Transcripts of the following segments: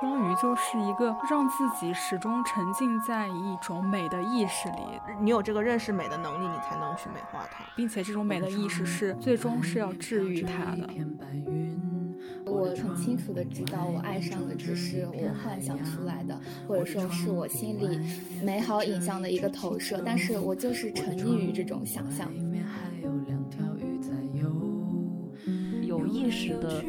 双鱼就是一个让自己始终沉浸在一种美的意识里，你有这个认识美的能力，你才能去美化它，并且这种美的意识是最终是要治愈它的。我很清楚的知道，我爱上的只是我幻想出来的，或者说是我心里美好影像的一个投射，但是我就是沉溺于这种想象。有意识的。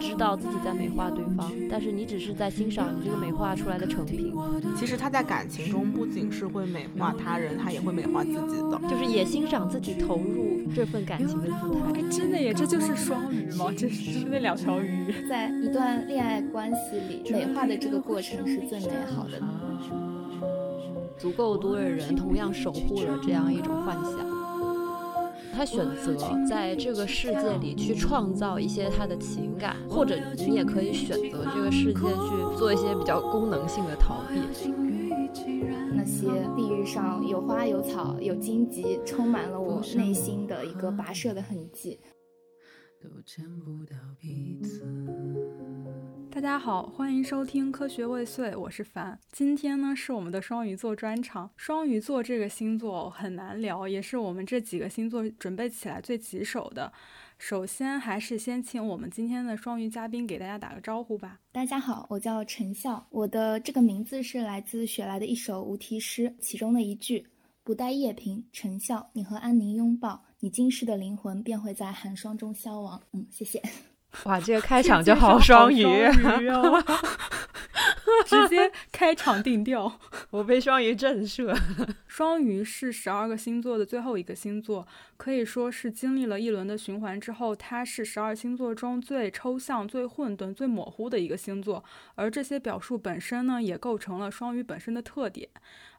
你知道自己在美化对方，但是你只是在欣赏你这个美化出来的成品。其实他在感情中不仅是会美化他人，他也会美化自己的，就是也欣赏自己投入这份感情的姿态。哎，真的耶，这就是双鱼吗？这是那两条鱼。在一段恋爱关系里，美化的这个过程是最美好的。足够多的人同样守护了这样一种幻想。他选择在这个世界里去创造一些他的情感，或者你也可以选择这个世界去做一些比较功能性的逃避。那些地域上有花有草有荆棘，充满了我内心的一个跋涉的痕迹。大家好，欢迎收听科学未遂，我是凡。今天呢是我们的双鱼座专场。双鱼座这个星座很难聊，也是我们这几个星座准备起来最棘手的。首先还是先请我们今天的双鱼嘉宾给大家打个招呼吧。大家好，我叫陈笑，我的这个名字是来自雪莱的一首无题诗，其中的一句“不待夜平，陈笑，你和安宁拥抱，你今世的灵魂便会在寒霜中消亡。”嗯，谢谢。哇，这个开场就好双鱼，直接开场定调，我被双鱼震慑。双鱼是十二个星座的最后一个星座，可以说是经历了一轮的循环之后，它是十二星座中最抽象、最混沌、最模糊的一个星座。而这些表述本身呢，也构成了双鱼本身的特点。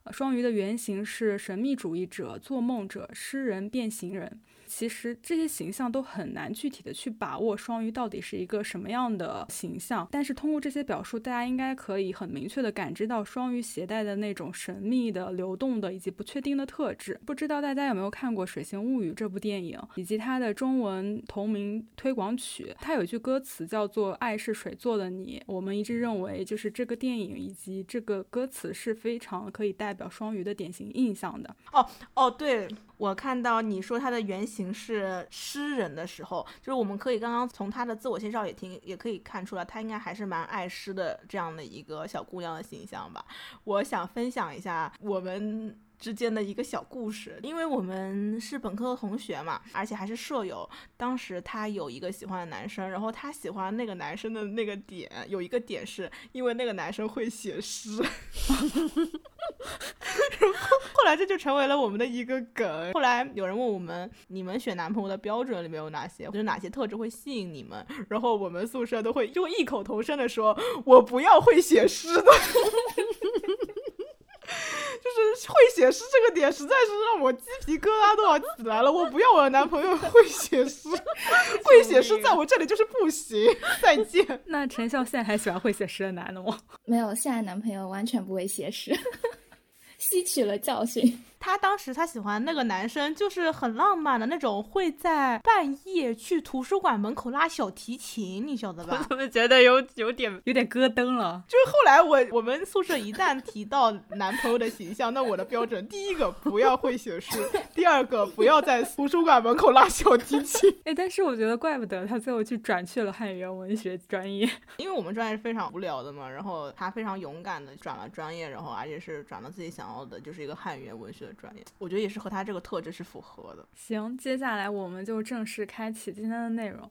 双鱼的原型是神秘主义者、做梦者、诗人、变形人。其实这些形象都很难具体的去把握双鱼到底是一个什么样的形象，但是通过这些表述，大家应该可以很明确的感知到双鱼携带的那种神秘的、流动的以及不确定的特质。不知道大家有没有看过《水形物语》这部电影，以及它的中文同名推广曲？它有一句歌词叫做“爱是水做的你”。我们一致认为，就是这个电影以及这个歌词是非常可以代表双鱼的典型印象的。哦哦，对。我看到你说他的原型是诗人的时候，就是我们可以刚刚从他的自我介绍也听，也可以看出来，他应该还是蛮爱诗的这样的一个小姑娘的形象吧。我想分享一下我们。之间的一个小故事，因为我们是本科的同学嘛，而且还是舍友。当时他有一个喜欢的男生，然后他喜欢那个男生的那个点，有一个点是因为那个男生会写诗，后后来这就成为了我们的一个梗。后来有人问我们，你们选男朋友的标准里面有哪些？就是哪些特质会吸引你们？然后我们宿舍都会就异口同声的说：“我不要会写诗的。” 就是会写诗这个点，实在是让我鸡皮疙瘩都要起来了。我不要我的男朋友会写诗，会写诗在我这里就是不行。再见。那陈笑现在还喜欢会写诗的男的吗？没有，现在男朋友完全不会写诗，吸取了教训。他当时他喜欢那个男生，就是很浪漫的那种，会在半夜去图书馆门口拉小提琴，你晓得吧？我怎么觉得有有点有点咯噔了？就是后来我我们宿舍一旦提到男朋友的形象，那我的标准第一个不要会写诗，第二个不要在图书馆门口拉小提琴。哎，但是我觉得怪不得他最后去转去了汉语言文学专业，因为我们专业是非常无聊的嘛。然后他非常勇敢的转了专业，然后而且是转了自己想要的，就是一个汉语言文学。专业，我觉得也是和他这个特质是符合的。行，接下来我们就正式开启今天的内容。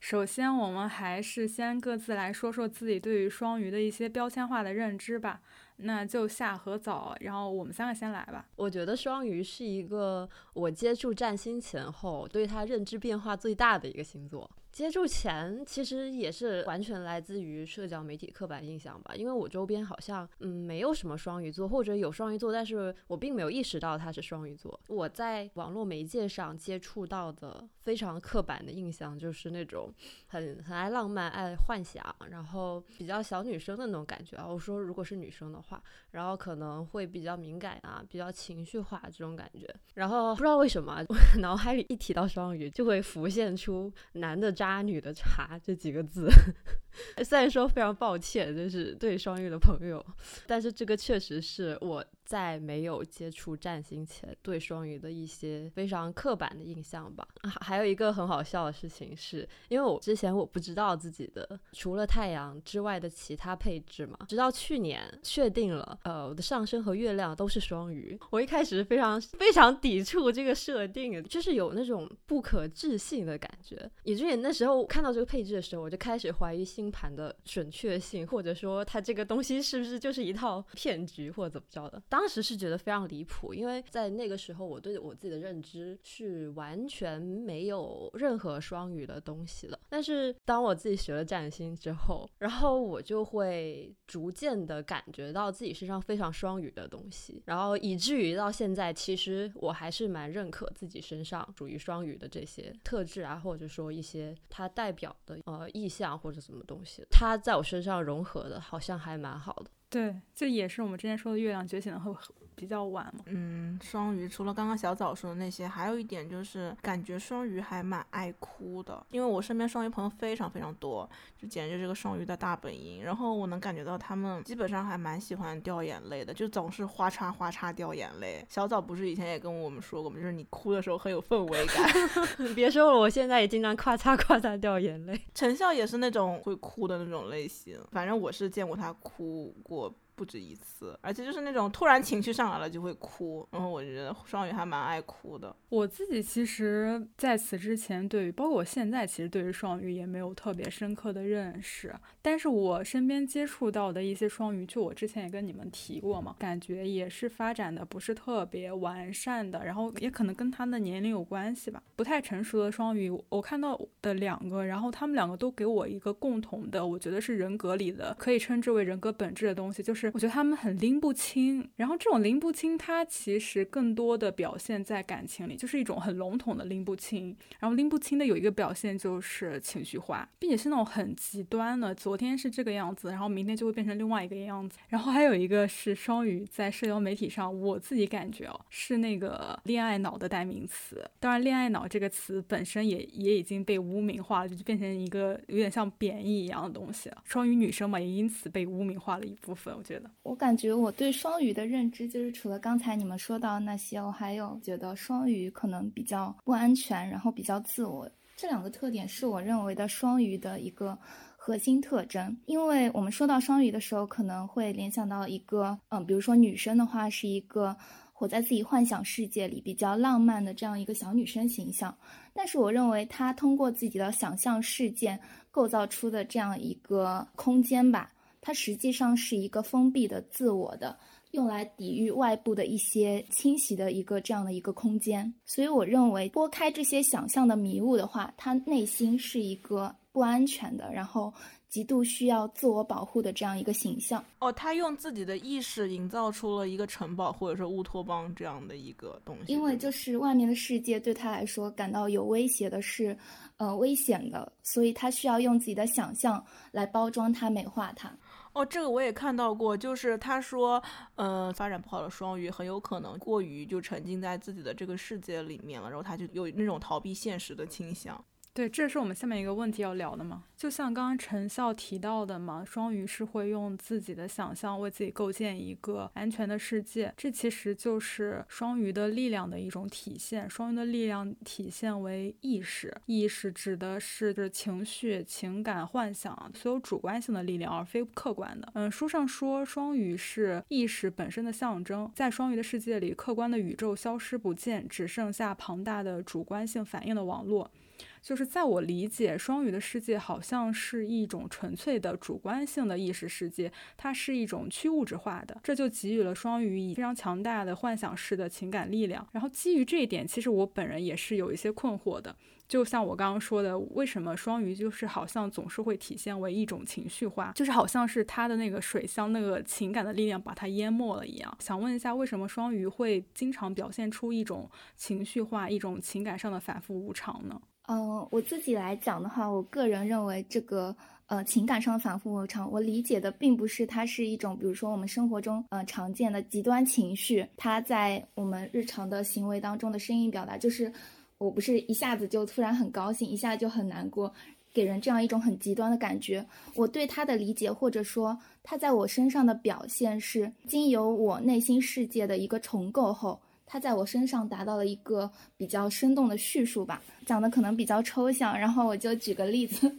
首先，我们还是先各自来说说自己对于双鱼的一些标签化的认知吧。那就夏和早，然后我们三个先来吧。我觉得双鱼是一个我接触占星前后对他认知变化最大的一个星座。接触前其实也是完全来自于社交媒体刻板印象吧，因为我周边好像嗯没有什么双鱼座，或者有双鱼座，但是我并没有意识到他是双鱼座。我在网络媒介上接触到的非常刻板的印象就是那种很很爱浪漫、爱幻想，然后比较小女生的那种感觉啊。我说如果是女生的话，然后可能会比较敏感啊，比较情绪化这种感觉。然后不知道为什么，我 脑海里一提到双鱼就会浮现出男的渣。渣女的茶这几个字。虽然说非常抱歉，就是对双鱼的朋友，但是这个确实是我在没有接触占星前对双鱼的一些非常刻板的印象吧。还有一个很好笑的事情是，因为我之前我不知道自己的除了太阳之外的其他配置嘛，直到去年确定了，呃，我的上升和月亮都是双鱼。我一开始非常非常抵触这个设定，就是有那种不可置信的感觉。以至于那时候看到这个配置的时候，我就开始怀疑星。盘的准确性，或者说它这个东西是不是就是一套骗局，或者怎么着的？当时是觉得非常离谱，因为在那个时候，我对我自己的认知是完全没有任何双鱼的东西了。但是当我自己学了占星之后，然后我就会逐渐的感觉到自己身上非常双鱼的东西，然后以至于到现在，其实我还是蛮认可自己身上属于双鱼的这些特质啊，或者说一些它代表的呃意象或者什么。东西，它在我身上融合的，好像还蛮好的。对，这也是我们之前说的月亮觉醒的会比较晚嘛。嗯，双鱼除了刚刚小枣说的那些，还有一点就是感觉双鱼还蛮爱哭的，因为我身边双鱼朋友非常非常多，就简直就是个双鱼的大本营。然后我能感觉到他们基本上还蛮喜欢掉眼泪的，就总是哗嚓哗嚓掉眼泪。小枣不是以前也跟我们说过吗？就是你哭的时候很有氛围感。别说了，我现在也经常咔嚓咔嚓掉眼泪。陈笑也是那种会哭的那种类型，反正我是见过他哭过。不止一次，而且就是那种突然情绪上来了就会哭，然后我觉得双鱼还蛮爱哭的。我自己其实在此之前对于，包括我现在其实对于双鱼也没有特别深刻的认识，但是我身边接触到的一些双鱼，就我之前也跟你们提过嘛，感觉也是发展的不是特别完善的，然后也可能跟他的年龄有关系吧，不太成熟的双鱼，我看到的两个，然后他们两个都给我一个共同的，我觉得是人格里的可以称之为人格本质的东西，就是。我觉得他们很拎不清，然后这种拎不清，它其实更多的表现在感情里，就是一种很笼统的拎不清。然后拎不清的有一个表现就是情绪化，并且是那种很极端的，昨天是这个样子，然后明天就会变成另外一个样子。然后还有一个是双鱼，在社交媒体上，我自己感觉哦，是那个恋爱脑的代名词。当然，恋爱脑这个词本身也也已经被污名化了，就变成一个有点像贬义一样的东西了。双鱼女生嘛，也因此被污名化了一部分，我觉得。我感觉我对双鱼的认知就是，除了刚才你们说到那些，我还有觉得双鱼可能比较不安全，然后比较自我，这两个特点是我认为的双鱼的一个核心特征。因为我们说到双鱼的时候，可能会联想到一个，嗯，比如说女生的话，是一个活在自己幻想世界里比较浪漫的这样一个小女生形象。但是我认为她通过自己的想象事件构造出的这样一个空间吧。它实际上是一个封闭的自我的，用来抵御外部的一些侵袭的一个这样的一个空间。所以我认为拨开这些想象的迷雾的话，他内心是一个不安全的，然后极度需要自我保护的这样一个形象。哦，他用自己的意识营造出了一个城堡或者说乌托邦这样的一个东西。因为就是外面的世界对他来说感到有威胁的是，呃，危险的，所以他需要用自己的想象来包装它、美化它。哦，这个我也看到过，就是他说，嗯，发展不好的双鱼很有可能过于就沉浸在自己的这个世界里面了，然后他就有那种逃避现实的倾向。对，这是我们下面一个问题要聊的嘛？就像刚刚陈笑提到的嘛，双鱼是会用自己的想象为自己构建一个安全的世界，这其实就是双鱼的力量的一种体现。双鱼的力量体现为意识，意识指的是就是情绪、情感、幻想，所有主观性的力量，而非客观的。嗯，书上说双鱼是意识本身的象征，在双鱼的世界里，客观的宇宙消失不见，只剩下庞大的主观性反应的网络。就是在我理解，双鱼的世界好像是一种纯粹的主观性的意识世界，它是一种去物质化的，这就给予了双鱼以非常强大的幻想式的情感力量。然后基于这一点，其实我本人也是有一些困惑的。就像我刚刚说的，为什么双鱼就是好像总是会体现为一种情绪化，就是好像是它的那个水箱那个情感的力量把它淹没了一样。想问一下，为什么双鱼会经常表现出一种情绪化、一种情感上的反复无常呢？嗯，我自己来讲的话，我个人认为这个呃情感上的反复无常，我理解的并不是它是一种，比如说我们生活中呃常见的极端情绪，它在我们日常的行为当中的声音表达，就是我不是一下子就突然很高兴，一下就很难过。给人这样一种很极端的感觉。我对他的理解，或者说他在我身上的表现，是经由我内心世界的一个重构后，它在我身上达到了一个比较生动的叙述吧。讲的可能比较抽象，然后我就举个例子。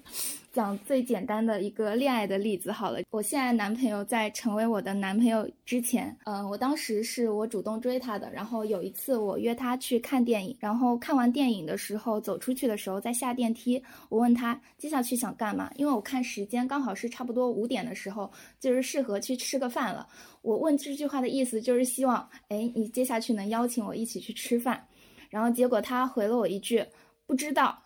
讲最简单的一个恋爱的例子好了，我现在男朋友在成为我的男朋友之前，嗯，我当时是我主动追他的，然后有一次我约他去看电影，然后看完电影的时候走出去的时候，在下电梯，我问他接下去想干嘛，因为我看时间刚好是差不多五点的时候，就是适合去吃个饭了。我问这句话的意思就是希望，哎，你接下去能邀请我一起去吃饭，然后结果他回了我一句不知道。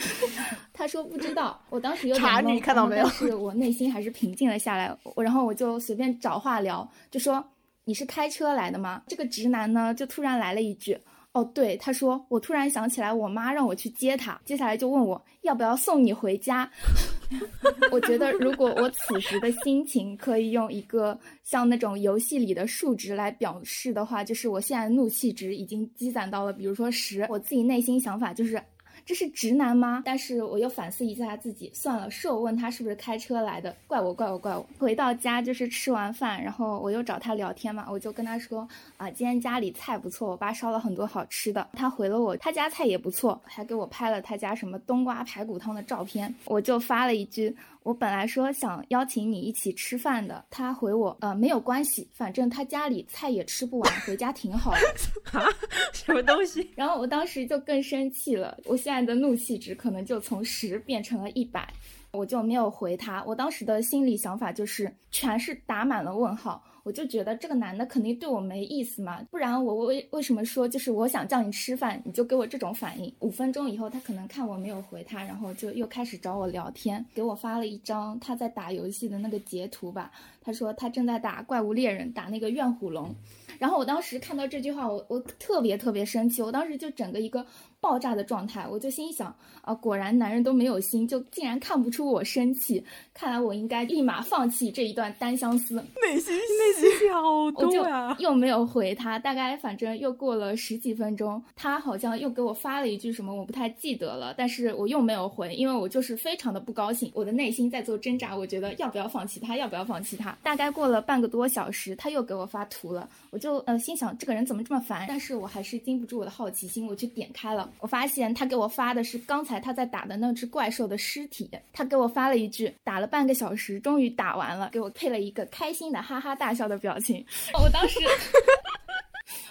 他说不知道，我当时有点懵，但是我内心还是平静了下来。我然后我就随便找话聊，就说你是开车来的吗？这个直男呢就突然来了一句，哦对，他说我突然想起来我妈让我去接他，接下来就问我要不要送你回家。我觉得如果我此时的心情可以用一个像那种游戏里的数值来表示的话，就是我现在怒气值已经积攒到了，比如说十，我自己内心想法就是。这是直男吗？但是我又反思一下自己，算了，是我问他是不是开车来的，怪我，怪我，怪我。回到家就是吃完饭，然后我又找他聊天嘛，我就跟他说啊，今天家里菜不错，我爸烧了很多好吃的。他回了我，他家菜也不错，还给我拍了他家什么冬瓜排骨汤的照片。我就发了一句。我本来说想邀请你一起吃饭的，他回我，呃，没有关系，反正他家里菜也吃不完，回家挺好的。啊，什么东西？然后我当时就更生气了，我现在的怒气值可能就从十变成了一百，我就没有回他。我当时的心理想法就是全是打满了问号。我就觉得这个男的肯定对我没意思嘛，不然我为为什么说就是我想叫你吃饭，你就给我这种反应？五分钟以后，他可能看我没有回他，然后就又开始找我聊天，给我发了一张他在打游戏的那个截图吧。他说他正在打怪物猎人，打那个怨虎龙。然后我当时看到这句话，我我特别特别生气，我当时就整个一个爆炸的状态，我就心想啊，果然男人都没有心，就竟然看不出我生气，看来我应该立马放弃这一段单相思。内心内心戏好多啊！又没有回他，大概反正又过了十几分钟，他好像又给我发了一句什么，我不太记得了，但是我又没有回，因为我就是非常的不高兴，我的内心在做挣扎，我觉得要不要放弃他，要不要放弃他。大概过了半个多小时，他又给我发图了，我就。就呃心想这个人怎么这么烦，但是我还是禁不住我的好奇心，我去点开了，我发现他给我发的是刚才他在打的那只怪兽的尸体，他给我发了一句打了半个小时，终于打完了，给我配了一个开心的哈哈大笑的表情，我当时。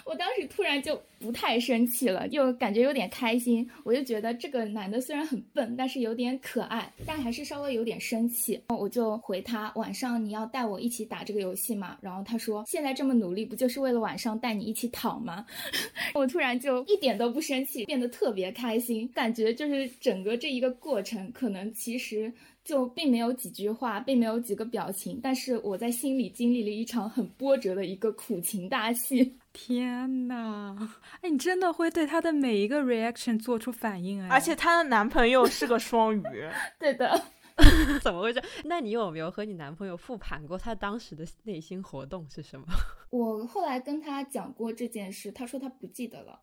我当时突然就不太生气了，又感觉有点开心。我就觉得这个男的虽然很笨，但是有点可爱，但还是稍微有点生气。我就回他：晚上你要带我一起打这个游戏吗？然后他说：现在这么努力，不就是为了晚上带你一起躺吗？我突然就一点都不生气，变得特别开心，感觉就是整个这一个过程，可能其实。就并没有几句话，并没有几个表情，但是我在心里经历了一场很波折的一个苦情大戏。天呐，哎，你真的会对他的每一个 reaction 做出反应哎！而且她的男朋友是个双鱼，对的，怎么回事？那你有没有和你男朋友复盘过他当时的内心活动是什么？我后来跟他讲过这件事，他说他不记得了，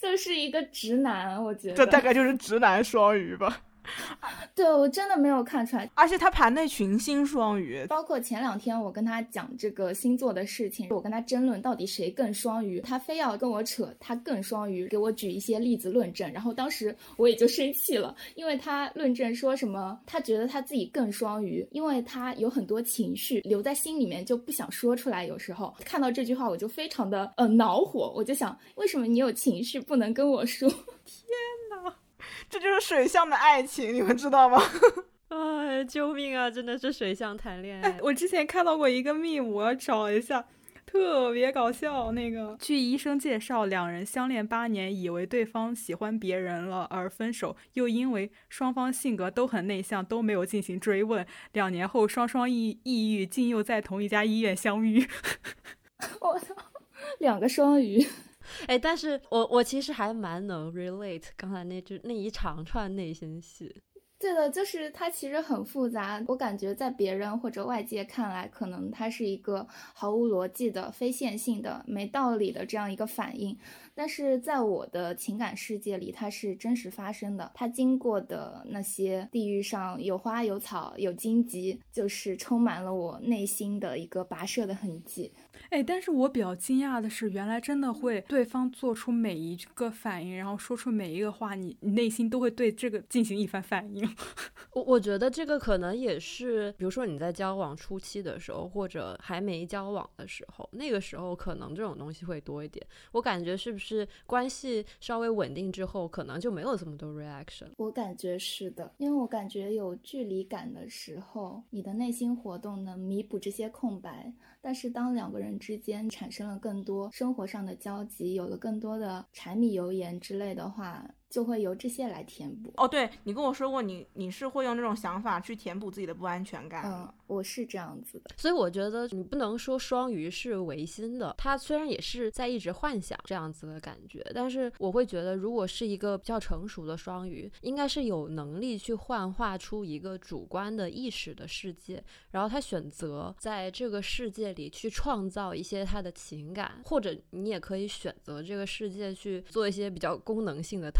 就是一个直男，我觉得这大概就是直男双鱼吧。对我真的没有看出来，而且他盘内群星双鱼，包括前两天我跟他讲这个星座的事情，我跟他争论到底谁更双鱼，他非要跟我扯他更双鱼，给我举一些例子论证，然后当时我也就生气了，因为他论证说什么，他觉得他自己更双鱼，因为他有很多情绪留在心里面就不想说出来，有时候看到这句话我就非常的呃恼火，我就想为什么你有情绪不能跟我说？天哪！这就是水象的爱情，你们知道吗？哎，救命啊！真的是水象谈恋爱。我之前看到过一个密，我要找一下，特别搞笑。那个，据医生介绍，两人相恋八年，以为对方喜欢别人了而分手，又因为双方性格都很内向，都没有进行追问。两年后，双双抑抑郁，竟又在同一家医院相遇。我操，两个双鱼。哎，但是我我其实还蛮能 relate 刚才那句那一长串内心戏。对的，就是它其实很复杂。我感觉在别人或者外界看来，可能它是一个毫无逻辑的、非线性的、没道理的这样一个反应。但是在我的情感世界里，它是真实发生的。它经过的那些地域上有花有草有荆棘，就是充满了我内心的一个跋涉的痕迹。哎，但是我比较惊讶的是，原来真的会对方做出每一个反应，然后说出每一个话，你你内心都会对这个进行一番反应。我我觉得这个可能也是，比如说你在交往初期的时候，或者还没交往的时候，那个时候可能这种东西会多一点。我感觉是不是是关系稍微稳定之后，可能就没有这么多 reaction。我感觉是的，因为我感觉有距离感的时候，你的内心活动能弥补这些空白。但是当两个人之间产生了更多生活上的交集，有了更多的柴米油盐之类的话。就会由这些来填补。哦，对你跟我说过，你你是会用这种想法去填补自己的不安全感。嗯，我是这样子的。所以我觉得你不能说双鱼是唯心的，他虽然也是在一直幻想这样子的感觉，但是我会觉得，如果是一个比较成熟的双鱼，应该是有能力去幻化出一个主观的意识的世界，然后他选择在这个世界里去创造一些他的情感，或者你也可以选择这个世界去做一些比较功能性的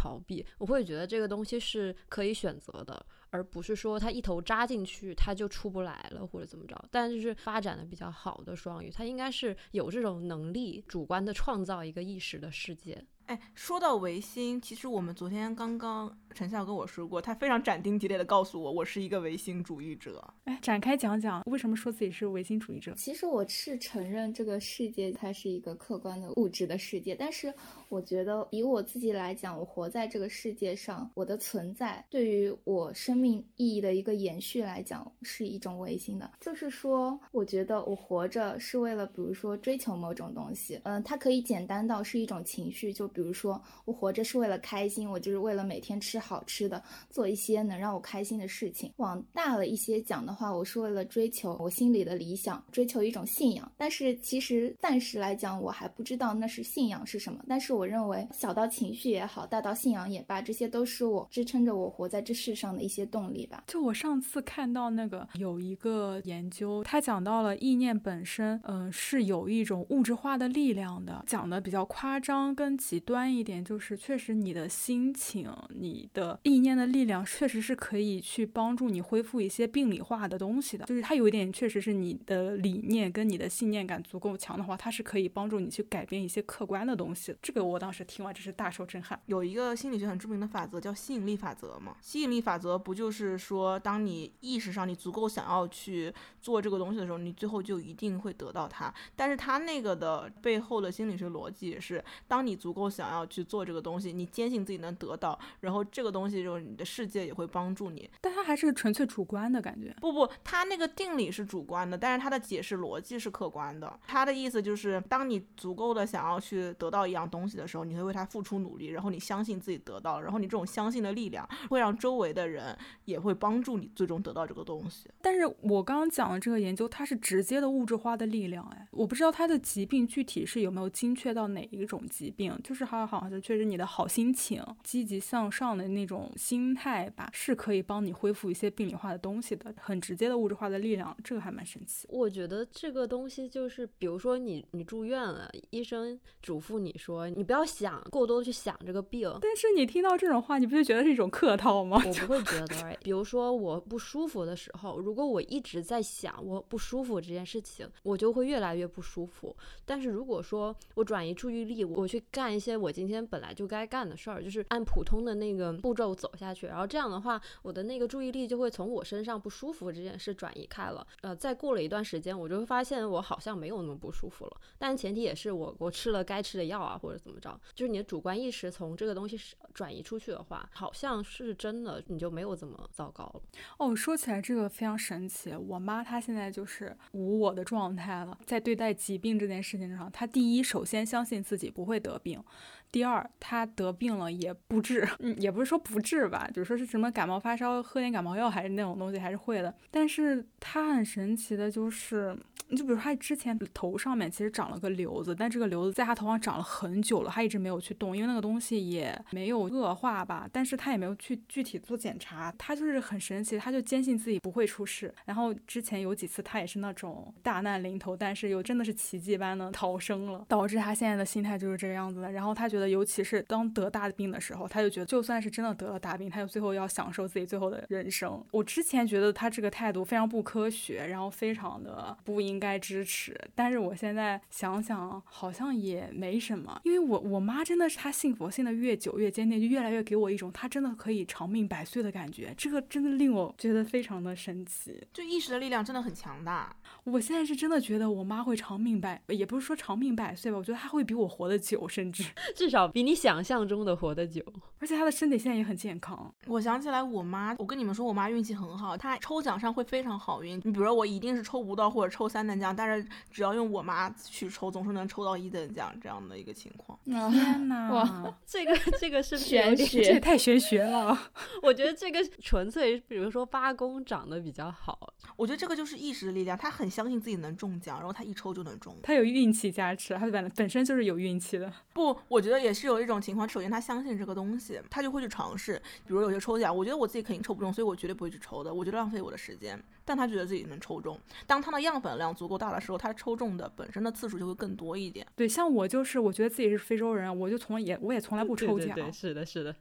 我会觉得这个东西是可以选择的，而不是说他一头扎进去他就出不来了或者怎么着。但就是发展的比较好的双鱼，他应该是有这种能力，主观的创造一个意识的世界。哎，说到维新，其实我们昨天刚刚陈笑跟我说过，他非常斩钉截铁的告诉我，我是一个唯心主义者。哎，展开讲讲为什么说自己是唯心主义者？其实我是承认这个世界它是一个客观的物质的世界，但是我觉得以我自己来讲，我活在这个世界上，我的存在对于我生命意义的一个延续来讲，是一种违心的。就是说，我觉得我活着是为了，比如说追求某种东西，嗯，它可以简单到是一种情绪，就。比如说，我活着是为了开心，我就是为了每天吃好吃的，做一些能让我开心的事情。往大了一些讲的话，我是为了追求我心里的理想，追求一种信仰。但是其实暂时来讲，我还不知道那是信仰是什么。但是我认为，小到情绪也好，大到信仰也罢，这些都是我支撑着我活在这世上的一些动力吧。就我上次看到那个有一个研究，他讲到了意念本身，嗯，是有一种物质化的力量的，讲的比较夸张跟极。端一点就是，确实你的心情、你的意念的力量，确实是可以去帮助你恢复一些病理化的东西的。就是它有一点，确实是你的理念跟你的信念感足够强的话，它是可以帮助你去改变一些客观的东西。这个我当时听完真是大受震撼。有一个心理学很著名的法则叫吸引力法则嘛？吸引力法则不就是说，当你意识上你足够想要去做这个东西的时候，你最后就一定会得到它。但是它那个的背后的心理学逻辑也是，当你足够。想要去做这个东西，你坚信自己能得到，然后这个东西就是你的世界也会帮助你。但它还是纯粹主观的感觉。不不，它那个定理是主观的，但是它的解释逻辑是客观的。它的意思就是，当你足够的想要去得到一样东西的时候，你会为他付出努力，然后你相信自己得到了，然后你这种相信的力量会让周围的人也会帮助你最终得到这个东西。但是我刚刚讲的这个研究，它是直接的物质化的力量，哎，我不知道它的疾病具体是有没有精确到哪一种疾病，就是。它好像确实你的好心情、积极向上的那种心态吧，是可以帮你恢复一些病理化的东西的，很直接的物质化的力量，这个还蛮神奇。我觉得这个东西就是，比如说你你住院了，医生嘱咐你说你不要想过多去想这个病，但是你听到这种话，你不就觉得是一种客套吗？我不会觉得。比如说我不舒服的时候，如果我一直在想我不舒服这件事情，我就会越来越不舒服。但是如果说我转移注意力，我去干一些。我今天本来就该干的事儿，就是按普通的那个步骤走下去，然后这样的话，我的那个注意力就会从我身上不舒服这件事转移开了。呃，再过了一段时间，我就会发现我好像没有那么不舒服了。但前提也是我我吃了该吃的药啊，或者怎么就是你的主观意识从这个东西转移出去的话，好像是真的，你就没有这么糟糕了。哦，说起来这个非常神奇，我妈她现在就是无我的状态了，在对待疾病这件事情上，她第一首先相信自己不会得病。第二，他得病了也不治，嗯，也不是说不治吧，就是说是什么感冒发烧喝点感冒药还是那种东西还是会的。但是他很神奇的就是，你就比如他之前头上面其实长了个瘤子，但这个瘤子在他头上长了很久了，他一直没有去动，因为那个东西也没有恶化吧，但是他也没有去具体做检查，他就是很神奇，他就坚信自己不会出事。然后之前有几次他也是那种大难临头，但是又真的是奇迹般的逃生了，导致他现在的心态就是这个样子的。然后他觉得，尤其是当得大病的时候，他就觉得就算是真的得了大病，他就最后要享受自己最后的人生。我之前觉得他这个态度非常不科学，然后非常的不应该支持。但是我现在想想，好像也没什么，因为我我妈真的是她信佛信的越久越坚定，就越来越给我一种她真的可以长命百岁的感觉。这个真的令我觉得非常的神奇，就意识的力量真的很强大。我现在是真的觉得我妈会长命百，也不是说长命百岁吧，我觉得她会比我活得久，甚至 至少比你想象中的活得久。而且她的身体现在也很健康。我想起来我妈，我跟你们说，我妈运气很好，她抽奖上会非常好运。你比如说我一定是抽不到或者抽三等奖，但是只要用我妈去抽，总是能抽到一等奖这样的一个情况。天哪，哇，这个这个是玄学这太玄学了。我觉得这个纯粹，比如说八公长得比较好，我觉得这个就是意识的力量，他很相信自己能中奖，然后他一抽就能中。他有运气加持，他本本身就是有运气的。不，我觉得也是有一种情况，首先他相信这个东西，他就会去尝试。比如有些抽奖，我觉得我自己肯定抽不中，所以我绝对不会去抽的，我觉得浪费我的时间。但他觉得自己能抽中，当他的样本量足够大的时候，他抽中的本身的次数就会更多一点。对，像我就是，我觉得自己是非洲人，我就从来也我也从来不抽奖。对对对，是的，是的。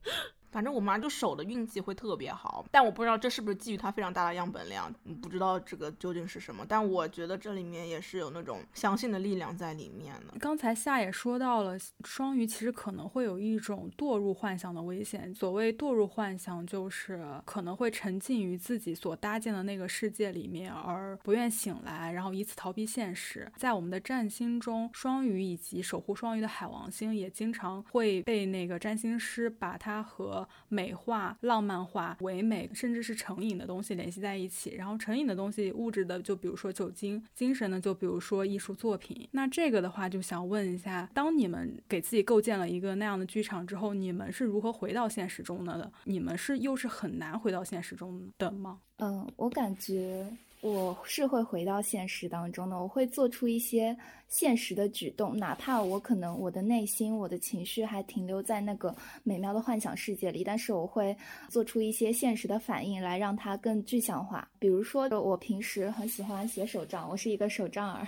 反正我妈就手的运气会特别好，但我不知道这是不是基于她非常大的样本量，不知道这个究竟是什么。但我觉得这里面也是有那种相信的力量在里面的。刚才夏也说到了，双鱼其实可能会有一种堕入幻想的危险。所谓堕入幻想，就是可能会沉浸于自己所搭建的那个世界里面，而不愿醒来，然后以此逃避现实。在我们的占星中，双鱼以及守护双鱼的海王星也经常会被那个占星师把它和美化、浪漫化、唯美，甚至是成瘾的东西联系在一起。然后成瘾的东西，物质的就比如说酒精，精神的就比如说艺术作品。那这个的话，就想问一下，当你们给自己构建了一个那样的剧场之后，你们是如何回到现实中的？你们是又是很难回到现实中的吗？嗯，我感觉我是会回到现实当中的，我会做出一些现实的举动，哪怕我可能我的内心、我的情绪还停留在那个美妙的幻想世界里，但是我会做出一些现实的反应来让它更具象化。比如说，我平时很喜欢写手账，我是一个手账儿。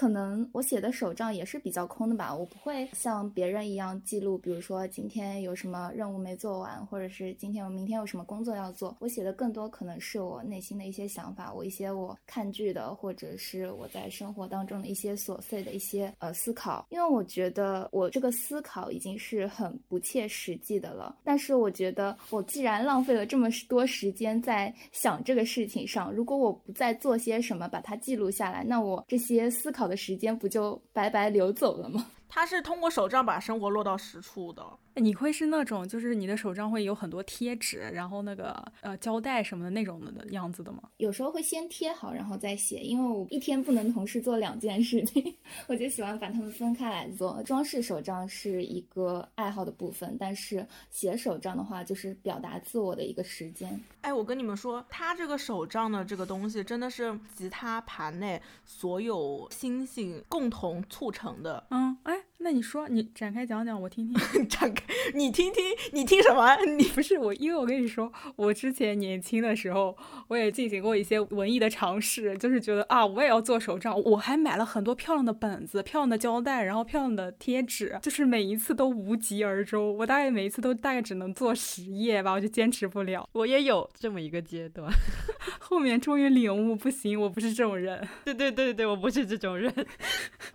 可能我写的手账也是比较空的吧，我不会像别人一样记录，比如说今天有什么任务没做完，或者是今天我明天有什么工作要做。我写的更多可能是我内心的一些想法，我一些我看剧的，或者是我在生活当中的一些琐碎的一些呃思考。因为我觉得我这个思考已经是很不切实际的了，但是我觉得我既然浪费了这么多时间在想这个事情上，如果我不再做些什么把它记录下来，那我这些思考。的时间不就白白流走了吗？他是通过手账把生活落到实处的。你会是那种，就是你的手账会有很多贴纸，然后那个呃胶带什么的那种的样子的吗？有时候会先贴好，然后再写，因为我一天不能同时做两件事情，我就喜欢把它们分开来做。装饰手账是一个爱好的部分，但是写手账的话，就是表达自我的一个时间。哎，我跟你们说，他这个手账的这个东西，真的是吉他盘内所有星星共同促成的。嗯，哎。那你说，你展开讲讲，我听听。展开，你听听，你听什么？你不是我，因为我跟你说，我之前年轻的时候，我也进行过一些文艺的尝试，就是觉得啊，我也要做手账，我还买了很多漂亮的本子、漂亮的胶带，然后漂亮的贴纸，就是每一次都无疾而终。我大概每一次都大概只能做十页吧，我就坚持不了。我也有这么一个阶段，后面终于领悟，不行，我不是这种人。对对对对，我不是这种人。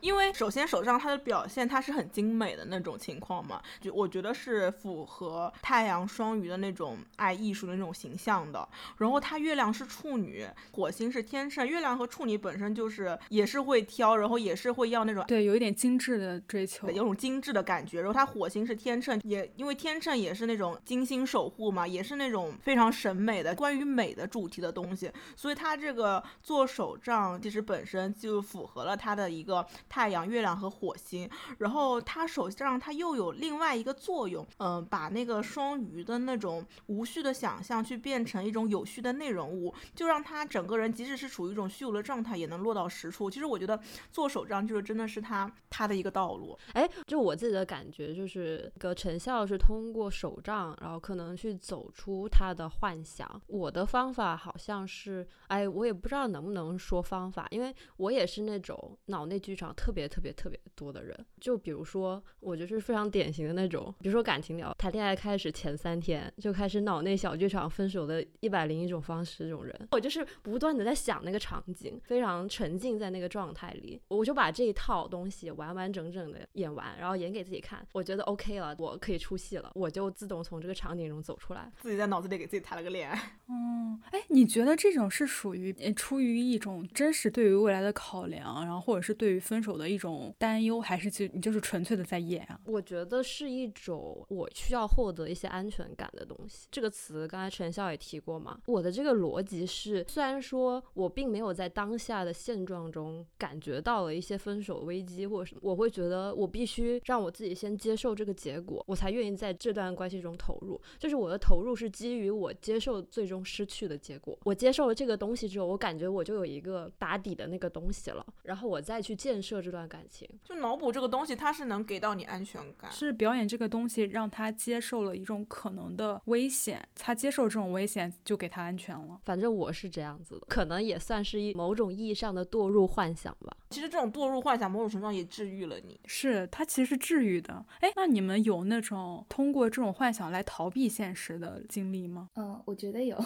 因为首先手账它的表现，它是很精美的那种情况嘛，就我觉得是符合太阳双鱼的那种爱艺术的那种形象的。然后它月亮是处女，火星是天秤，月亮和处女本身就是也是会挑，然后也是会要那种对，有一点精致的追求，有种精致的感觉。然后它火星是天秤，也因为天秤也是那种精心守护嘛，也是那种非常审美的关于美的主题的东西，所以它这个做手账其实本身就符合了它的一个太阳、月亮和火星。然后它手上它又有另外一个作用，嗯，把那个双鱼的那种无序的想象去变成一种有序的内容物，就让他整个人即使是处于一种虚无的状态，也能落到实处。其实我觉得做手账就是真的是他他的一个道路。哎，就我自己的感觉就是个成效是通过手账，然后可能去走出他的幻想。我的方法好像是，哎，我也不知道能不能说方法，因为我也是那种脑内剧场特别特别特别多的人。就比如说，我就是非常典型的那种，比如说感情聊，谈恋爱开始前三天就开始脑内小剧场，分手的一百零一种方式这种人，我就是不断的在想那个场景，非常沉浸在那个状态里，我就把这一套东西完完整整的演完，然后演给自己看，我觉得 OK 了，我可以出戏了，我就自动从这个场景中走出来，自己在脑子里给自己谈了个恋爱。嗯，哎，你觉得这种是属于出于一种真实对于未来的考量，然后或者是对于分手的一种担忧，还是就你就是纯粹的在演啊？我觉得是一种我需要获得一些安全感的东西。这个词刚才陈笑也提过嘛，我的这个逻辑是，虽然说我并没有在当下的现状中感觉到了一些分手危机或者什么，我会觉得我必须让我自己先接受这个结果，我才愿意在这段关系中投入。就是我的投入是基于我接受最终失去的结果。我接受了这个东西之后，我感觉我就有一个打底的那个东西了，然后我再去建设这段感情。就脑补这个东西，它是能给到你安全感。是表演这个东西让他接受了一种可能的危险，他接受这种危险就给他安全了。反正我是这样子的，可能也算是一某种意义上的堕入幻想吧。其实这种堕入幻想，某种程度上也治愈了你。是它其实是治愈的。哎，那你们有那种通过这种幻想来逃避现实的经历吗？嗯，我觉得有。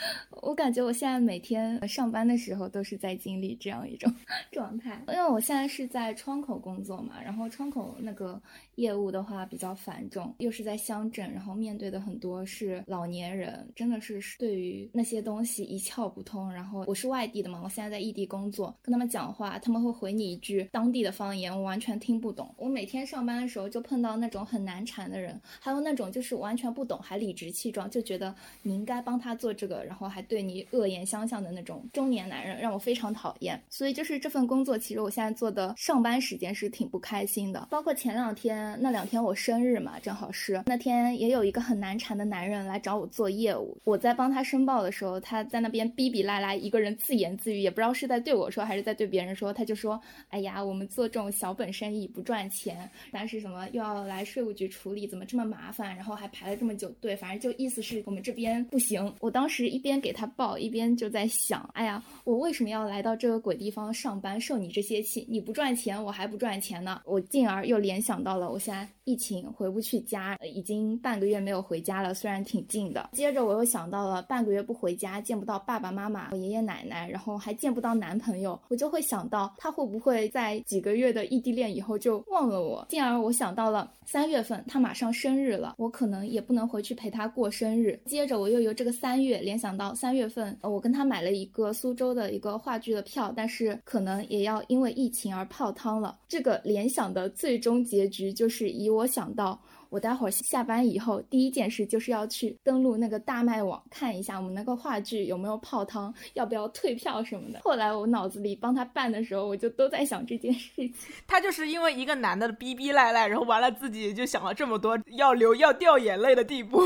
我感觉我现在每天上班的时候都是在经历这样一种 状态，因为我现在是在窗口工作嘛，然后窗口那个业务的话比较繁重，又是在乡镇，然后面对的很多是老年人，真的是对于那些东西一窍不通。然后我是外地的嘛，我现在在异地工作，跟他们讲话，他们会回你一句当地的方言，我完全听不懂。我每天上班的时候就碰到那种很难缠的人，还有那种就是完全不懂还理直气壮，就觉得你应该帮他做这个。然后还对你恶言相向的那种中年男人，让我非常讨厌。所以就是这份工作，其实我现在做的上班时间是挺不开心的。包括前两天那两天我生日嘛，正好是那天，也有一个很难缠的男人来找我做业务。我在帮他申报的时候，他在那边逼逼赖赖，一个人自言自语，也不知道是在对我说还是在对别人说。他就说：“哎呀，我们做这种小本生意不赚钱，但是什么又要来税务局处理，怎么这么麻烦？然后还排了这么久队，反正就意思是我们这边不行。”我当时一。边给他报，一边就在想：哎呀，我为什么要来到这个鬼地方上班，受你这些气？你不赚钱，我还不赚钱呢。我进而又联想到了，我现在疫情回不去家，已经半个月没有回家了，虽然挺近的。接着我又想到了，半个月不回家，见不到爸爸妈妈、爷爷奶奶，然后还见不到男朋友，我就会想到他会不会在几个月的异地恋以后就忘了我。进而我想到了三月份他马上生日了，我可能也不能回去陪他过生日。接着我又由这个三月联想。到三月份，呃我跟他买了一个苏州的一个话剧的票，但是可能也要因为疫情而泡汤了。这个联想的最终结局就以我想到。我待会儿下班以后，第一件事就是要去登录那个大麦网看一下我们那个话剧有没有泡汤，要不要退票什么的。后来我脑子里帮他办的时候，我就都在想这件事情。他就是因为一个男的逼逼赖赖，然后完了自己就想了这么多要流要掉眼泪的地步。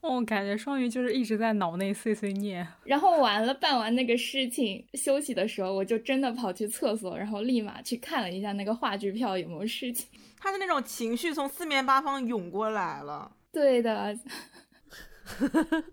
我 感觉双鱼就是一直在脑内碎碎念。然后完了办完那个事情，休息的时候我就真的跑去厕所，然后立马去看了一下那个话剧票有没有事情。他的那种情绪从四面八方涌过来了，对的。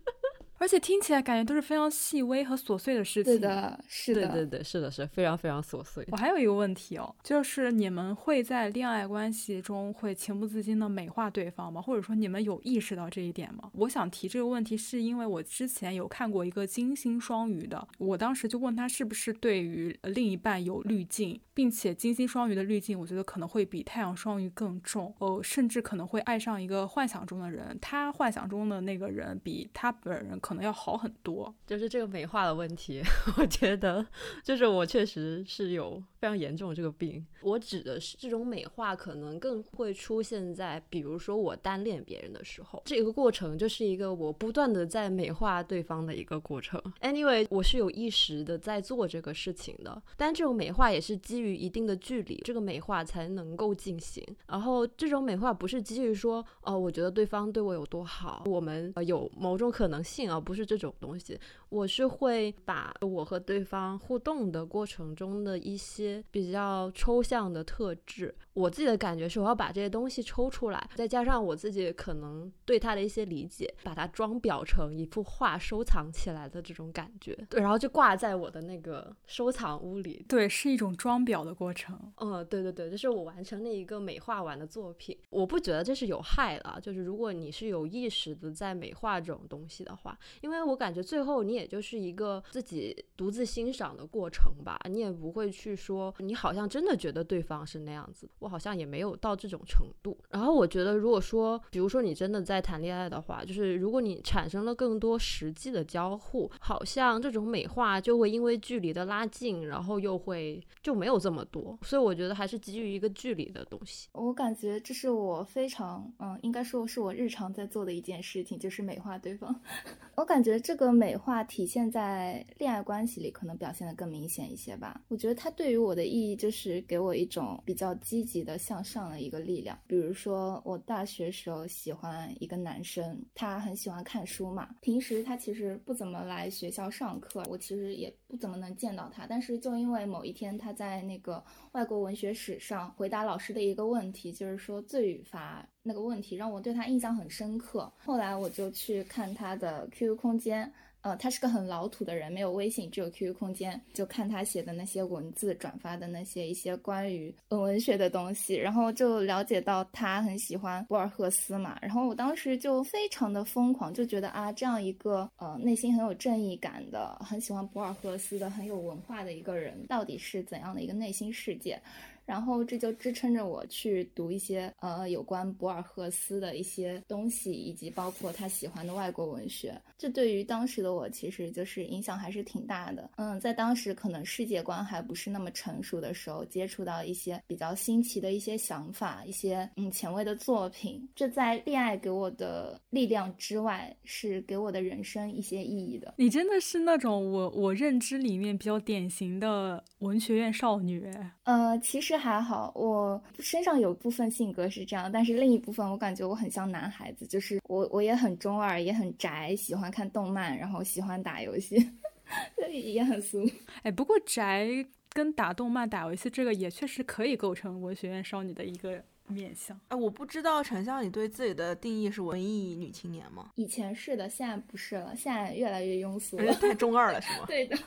而且听起来感觉都是非常细微和琐碎的事情。是的，是的，对对对，是的，是非常非常琐碎。我还有一个问题哦，就是你们会在恋爱关系中会情不自禁的美化对方吗？或者说你们有意识到这一点吗？我想提这个问题，是因为我之前有看过一个金星双鱼的，我当时就问他是不是对于另一半有滤镜，并且金星双鱼的滤镜，我觉得可能会比太阳双鱼更重哦，甚至可能会爱上一个幻想中的人，他幻想中的那个人比他本人可。能要好很多，就是这个美化的问题，我觉得就是我确实是有非常严重的这个病。我指的是这种美化，可能更会出现在，比如说我单恋别人的时候，这个过程就是一个我不断的在美化对方的一个过程。Anyway，我是有意识的在做这个事情的，但这种美化也是基于一定的距离，这个美化才能够进行。然后这种美化不是基于说，哦，我觉得对方对我有多好，我们呃有某种可能性，而不是这种东西。我是会把我和对方互动的过程中的一些比较抽象的特质，我自己的感觉是我要把这些东西抽出来，再加上我自己可能对它的一些理解，把它装裱成一幅画收藏起来的这种感觉，对，然后就挂在我的那个收藏屋里。对，是一种装裱的过程。嗯，对对对，就是我完成那一个美化完的作品。我不觉得这是有害的，就是如果你是有意识的在美化这种东西的话，因为我感觉最后你。也就是一个自己独自欣赏的过程吧，你也不会去说你好像真的觉得对方是那样子，我好像也没有到这种程度。然后我觉得，如果说，比如说你真的在谈恋爱的话，就是如果你产生了更多实际的交互，好像这种美化就会因为距离的拉近，然后又会就没有这么多。所以我觉得还是基于一个距离的东西。我感觉这是我非常嗯，应该说是我日常在做的一件事情，就是美化对方。我感觉这个美化。体现在恋爱关系里，可能表现的更明显一些吧。我觉得它对于我我的意义，就是给我一种比较积极的向上的一个力量。比如说，我大学时候喜欢一个男生，他很喜欢看书嘛。平时他其实不怎么来学校上课，我其实也不怎么能见到他。但是就因为某一天他在那个外国文学史上回答老师的一个问题，就是说罪与罚那个问题，让我对他印象很深刻。后来我就去看他的 QQ 空间。呃，他是个很老土的人，没有微信，只有 QQ 空间，就看他写的那些文字，转发的那些一些关于呃文学的东西，然后就了解到他很喜欢博尔赫斯嘛，然后我当时就非常的疯狂，就觉得啊，这样一个呃内心很有正义感的，很喜欢博尔赫斯的，很有文化的一个人，到底是怎样的一个内心世界？然后这就支撑着我去读一些呃有关博尔赫斯的一些东西，以及包括他喜欢的外国文学。这对于当时的我其实就是影响还是挺大的。嗯，在当时可能世界观还不是那么成熟的时候，接触到一些比较新奇的一些想法，一些嗯前卫的作品，这在恋爱给我的力量之外，是给我的人生一些意义的。你真的是那种我我认知里面比较典型的文学院少女。呃，其实。还好，我身上有部分性格是这样，但是另一部分我感觉我很像男孩子，就是我我也很中二，也很宅，喜欢看动漫，然后喜欢打游戏，也很俗。哎，不过宅跟打动漫、打游戏这个也确实可以构成文学院少女的一个面相。哎，我不知道陈笑，你对自己的定义是文艺女青年吗？以前是的，现在不是了，现在越来越庸俗了，太中二了，是吗？对的。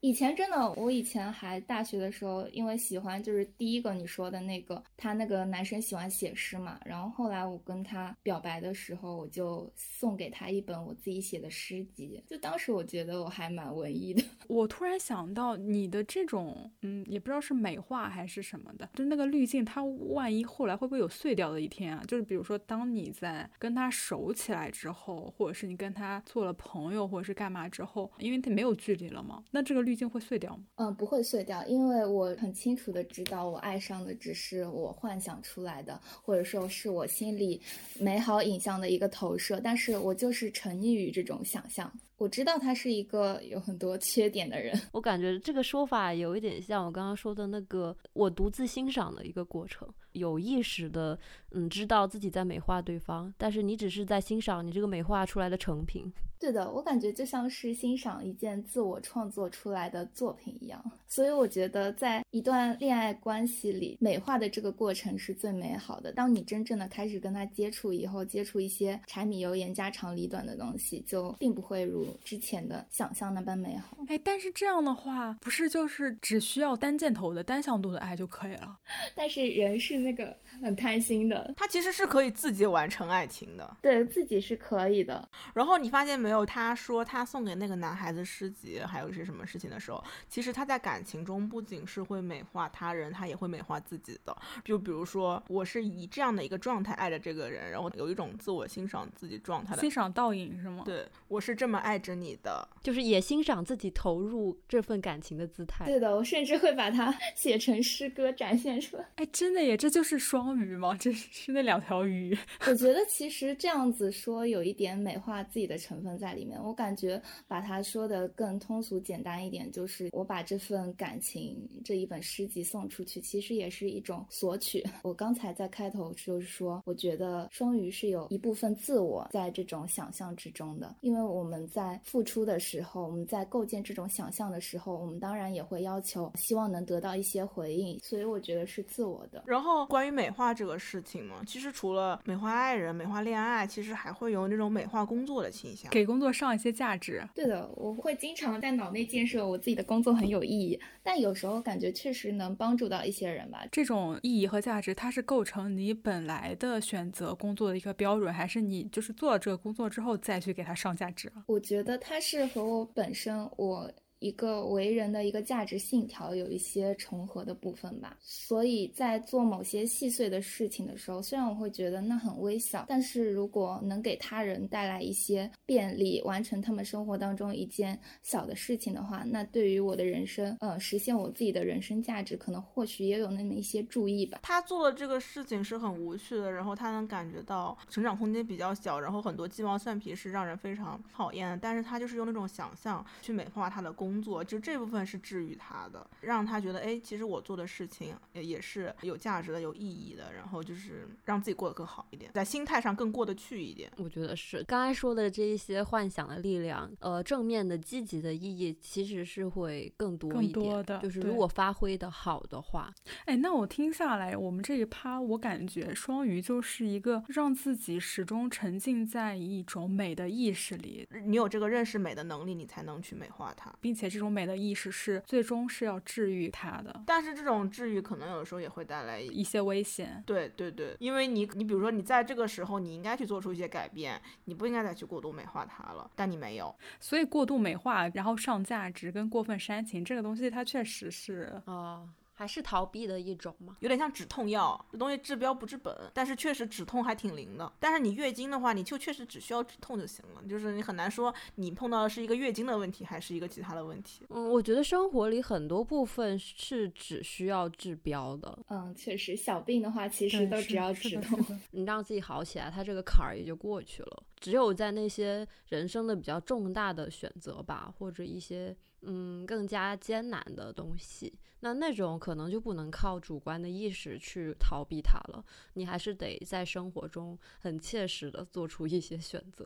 以前真的，我以前还大学的时候，因为喜欢就是第一个你说的那个，他那个男生喜欢写诗嘛，然后后来我跟他表白的时候，我就送给他一本我自己写的诗集，就当时我觉得我还蛮文艺的。我突然想到，你的这种，嗯，也不知道是美化还是什么的，就那个滤镜，它万一后来会不会有碎掉的一天啊？就是比如说，当你在跟他熟起来之后，或者是你跟他做了朋友，或者是干嘛之后，因为他没有距离了嘛，那这个。滤镜会碎掉吗？嗯，不会碎掉，因为我很清楚的知道，我爱上的只是我幻想出来的，或者说是我心里美好影像的一个投射，但是我就是沉溺于这种想象。我知道他是一个有很多缺点的人，我感觉这个说法有一点像我刚刚说的那个我独自欣赏的一个过程，有意识的，嗯，知道自己在美化对方，但是你只是在欣赏你这个美化出来的成品。对的，我感觉就像是欣赏一件自我创作出来的作品一样，所以我觉得在一段恋爱关系里，美化的这个过程是最美好的。当你真正的开始跟他接触以后，接触一些柴米油盐、家长里短的东西，就并不会如之前的想象那般美好。哎，但是这样的话，不是就是只需要单箭头的单向度的爱就可以了？但是人是那个很贪心的，他其实是可以自己完成爱情的，对自己是可以的。然后你发现没？有，他说他送给那个男孩子诗集，还有一些什么事情的时候，其实他在感情中不仅是会美化他人，他也会美化自己的。就比如说，我是以这样的一个状态爱着这个人，然后有一种自我欣赏自己状态的欣赏倒影是吗？对，我是这么爱爱着你的，就是也欣赏自己投入这份感情的姿态。对的，我甚至会把它写成诗歌展现出来。哎，真的耶，这就是双鱼吗？这是那两条鱼。我觉得其实这样子说有一点美化自己的成分在里面。我感觉把它说的更通俗简单一点，就是我把这份感情这一本诗集送出去，其实也是一种索取。我刚才在开头就是说，我觉得双鱼是有一部分自我在这种想象之中的，因为我们在付出的时候，我们在构建这种想象的时候，我们当然也会要求希望能得到一些回应，所以我觉得是自我的。然后关于美化这个事情嘛，其实除了美化爱人、美化恋爱，其实还会有那种美化工作的倾向，给工作上一些价值。对的，我会经常在脑内建设我自己的工作很有意义，但有时候感觉确实能帮助到一些人吧。这种意义和价值，它是构成你本来的选择工作的一个标准，还是你就是做了这个工作之后再去给它上价值？我觉得它是和我本身我。一个为人的一个价值信条有一些重合的部分吧，所以在做某些细碎的事情的时候，虽然我会觉得那很微小，但是如果能给他人带来一些便利，完成他们生活当中一件小的事情的话，那对于我的人生，呃，实现我自己的人生价值，可能或许也有那么一些注意吧。他做的这个事情是很无趣的，然后他能感觉到成长空间比较小，然后很多鸡毛蒜皮是让人非常讨厌的，但是他就是用那种想象去美化他的工。工作就这部分是治愈他的，让他觉得哎，其实我做的事情也也是有价值的、有意义的，然后就是让自己过得更好一点，在心态上更过得去一点。我觉得是刚才说的这一些幻想的力量，呃，正面的、积极的意义其实是会更多一点的。就是如果发挥的好的话，哎，那我听下来，我们这一趴，我感觉双鱼就是一个让自己始终沉浸在一种美的意识里，你有这个认识美的能力，你才能去美化它，并。且这种美的意识是最终是要治愈它的，但是这种治愈可能有的时候也会带来一些危险。对对对，因为你你比如说你在这个时候你应该去做出一些改变，你不应该再去过度美化它了，但你没有，所以过度美化然后上价值跟过分煽情这个东西，它确实是啊。还是逃避的一种吗？有点像止痛药，这东西治标不治本，但是确实止痛还挺灵的。但是你月经的话，你就确实只需要止痛就行了，就是你很难说你碰到的是一个月经的问题，还是一个其他的问题。嗯，我觉得生活里很多部分是只需要治标的。嗯，确实，小病的话其实都只要止痛，你让自己好起来，它这个坎儿也就过去了。只有在那些人生的比较重大的选择吧，或者一些。嗯，更加艰难的东西，那那种可能就不能靠主观的意识去逃避它了，你还是得在生活中很切实的做出一些选择。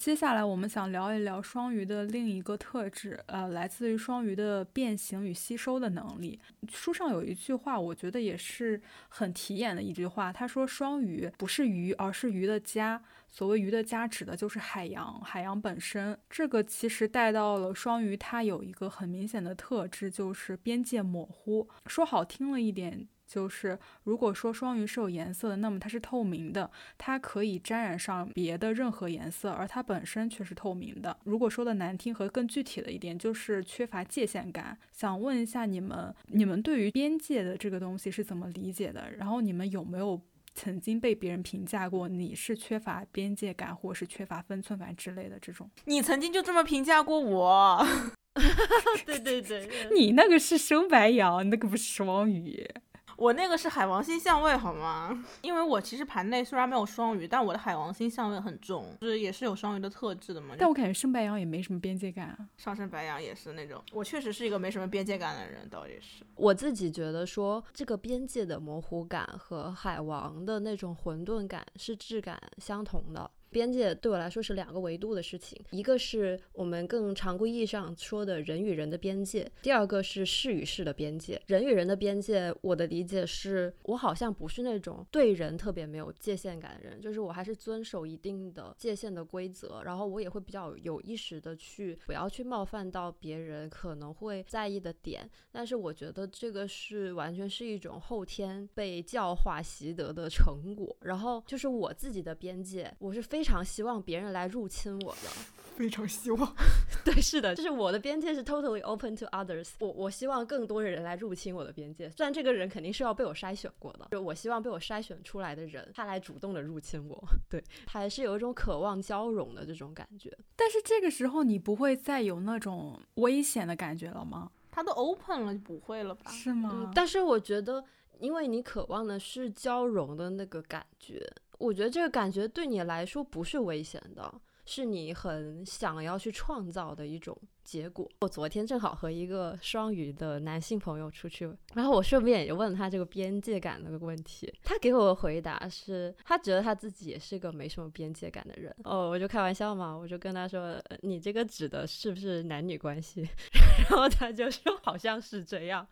接下来我们想聊一聊双鱼的另一个特质，呃，来自于双鱼的变形与吸收的能力。书上有一句话，我觉得也是很提眼的一句话。他说：“双鱼不是鱼，而是鱼的家。所谓鱼的家，指的就是海洋，海洋本身。这个其实带到了双鱼，它有一个很明显的特质，就是边界模糊。说好听了一点。”就是，如果说双鱼是有颜色的，那么它是透明的，它可以沾染上别的任何颜色，而它本身却是透明的。如果说的难听和更具体的一点，就是缺乏界限感。想问一下你们，你们对于边界的这个东西是怎么理解的？然后你们有没有曾经被别人评价过你是缺乏边界感，或是缺乏分寸感之类的这种？你曾经就这么评价过我？对 对对，你那个是生白羊，那个不是双鱼。我那个是海王星相位，好吗？因为我其实盘内虽然没有双鱼，但我的海王星相位很重，就是也是有双鱼的特质的嘛。但我感觉生白羊也没什么边界感啊。上升白羊也是那种，我确实是一个没什么边界感的人，倒也是。我自己觉得说，这个边界的模糊感和海王的那种混沌感是质感相同的。边界对我来说是两个维度的事情，一个是我们更常规意义上说的人与人的边界，第二个是事与事的边界。人与人的边界，我的理解是我好像不是那种对人特别没有界限感的人，就是我还是遵守一定的界限的规则，然后我也会比较有意识的去不要去冒犯到别人可能会在意的点。但是我觉得这个是完全是一种后天被教化习得的成果。然后就是我自己的边界，我是非。非常希望别人来入侵我的，非常希望。对，是的，就是我的边界是 totally open to others。我我希望更多的人来入侵我的边界，虽然这个人肯定是要被我筛选过的，就我希望被我筛选出来的人，他来主动的入侵我。对，还是有一种渴望交融的这种感觉。但是这个时候你不会再有那种危险的感觉了吗？他都 open 了，就不会了吧？是吗？嗯，但是我觉得，因为你渴望的是交融的那个感觉，我觉得这个感觉对你来说不是危险的。是你很想要去创造的一种结果。我昨天正好和一个双鱼的男性朋友出去，然后我顺便也问他这个边界感的问题，他给我的回答是他觉得他自己也是个没什么边界感的人。哦，我就开玩笑嘛，我就跟他说：“你这个指的是不是男女关系？” 然后他就说：“好像是这样。”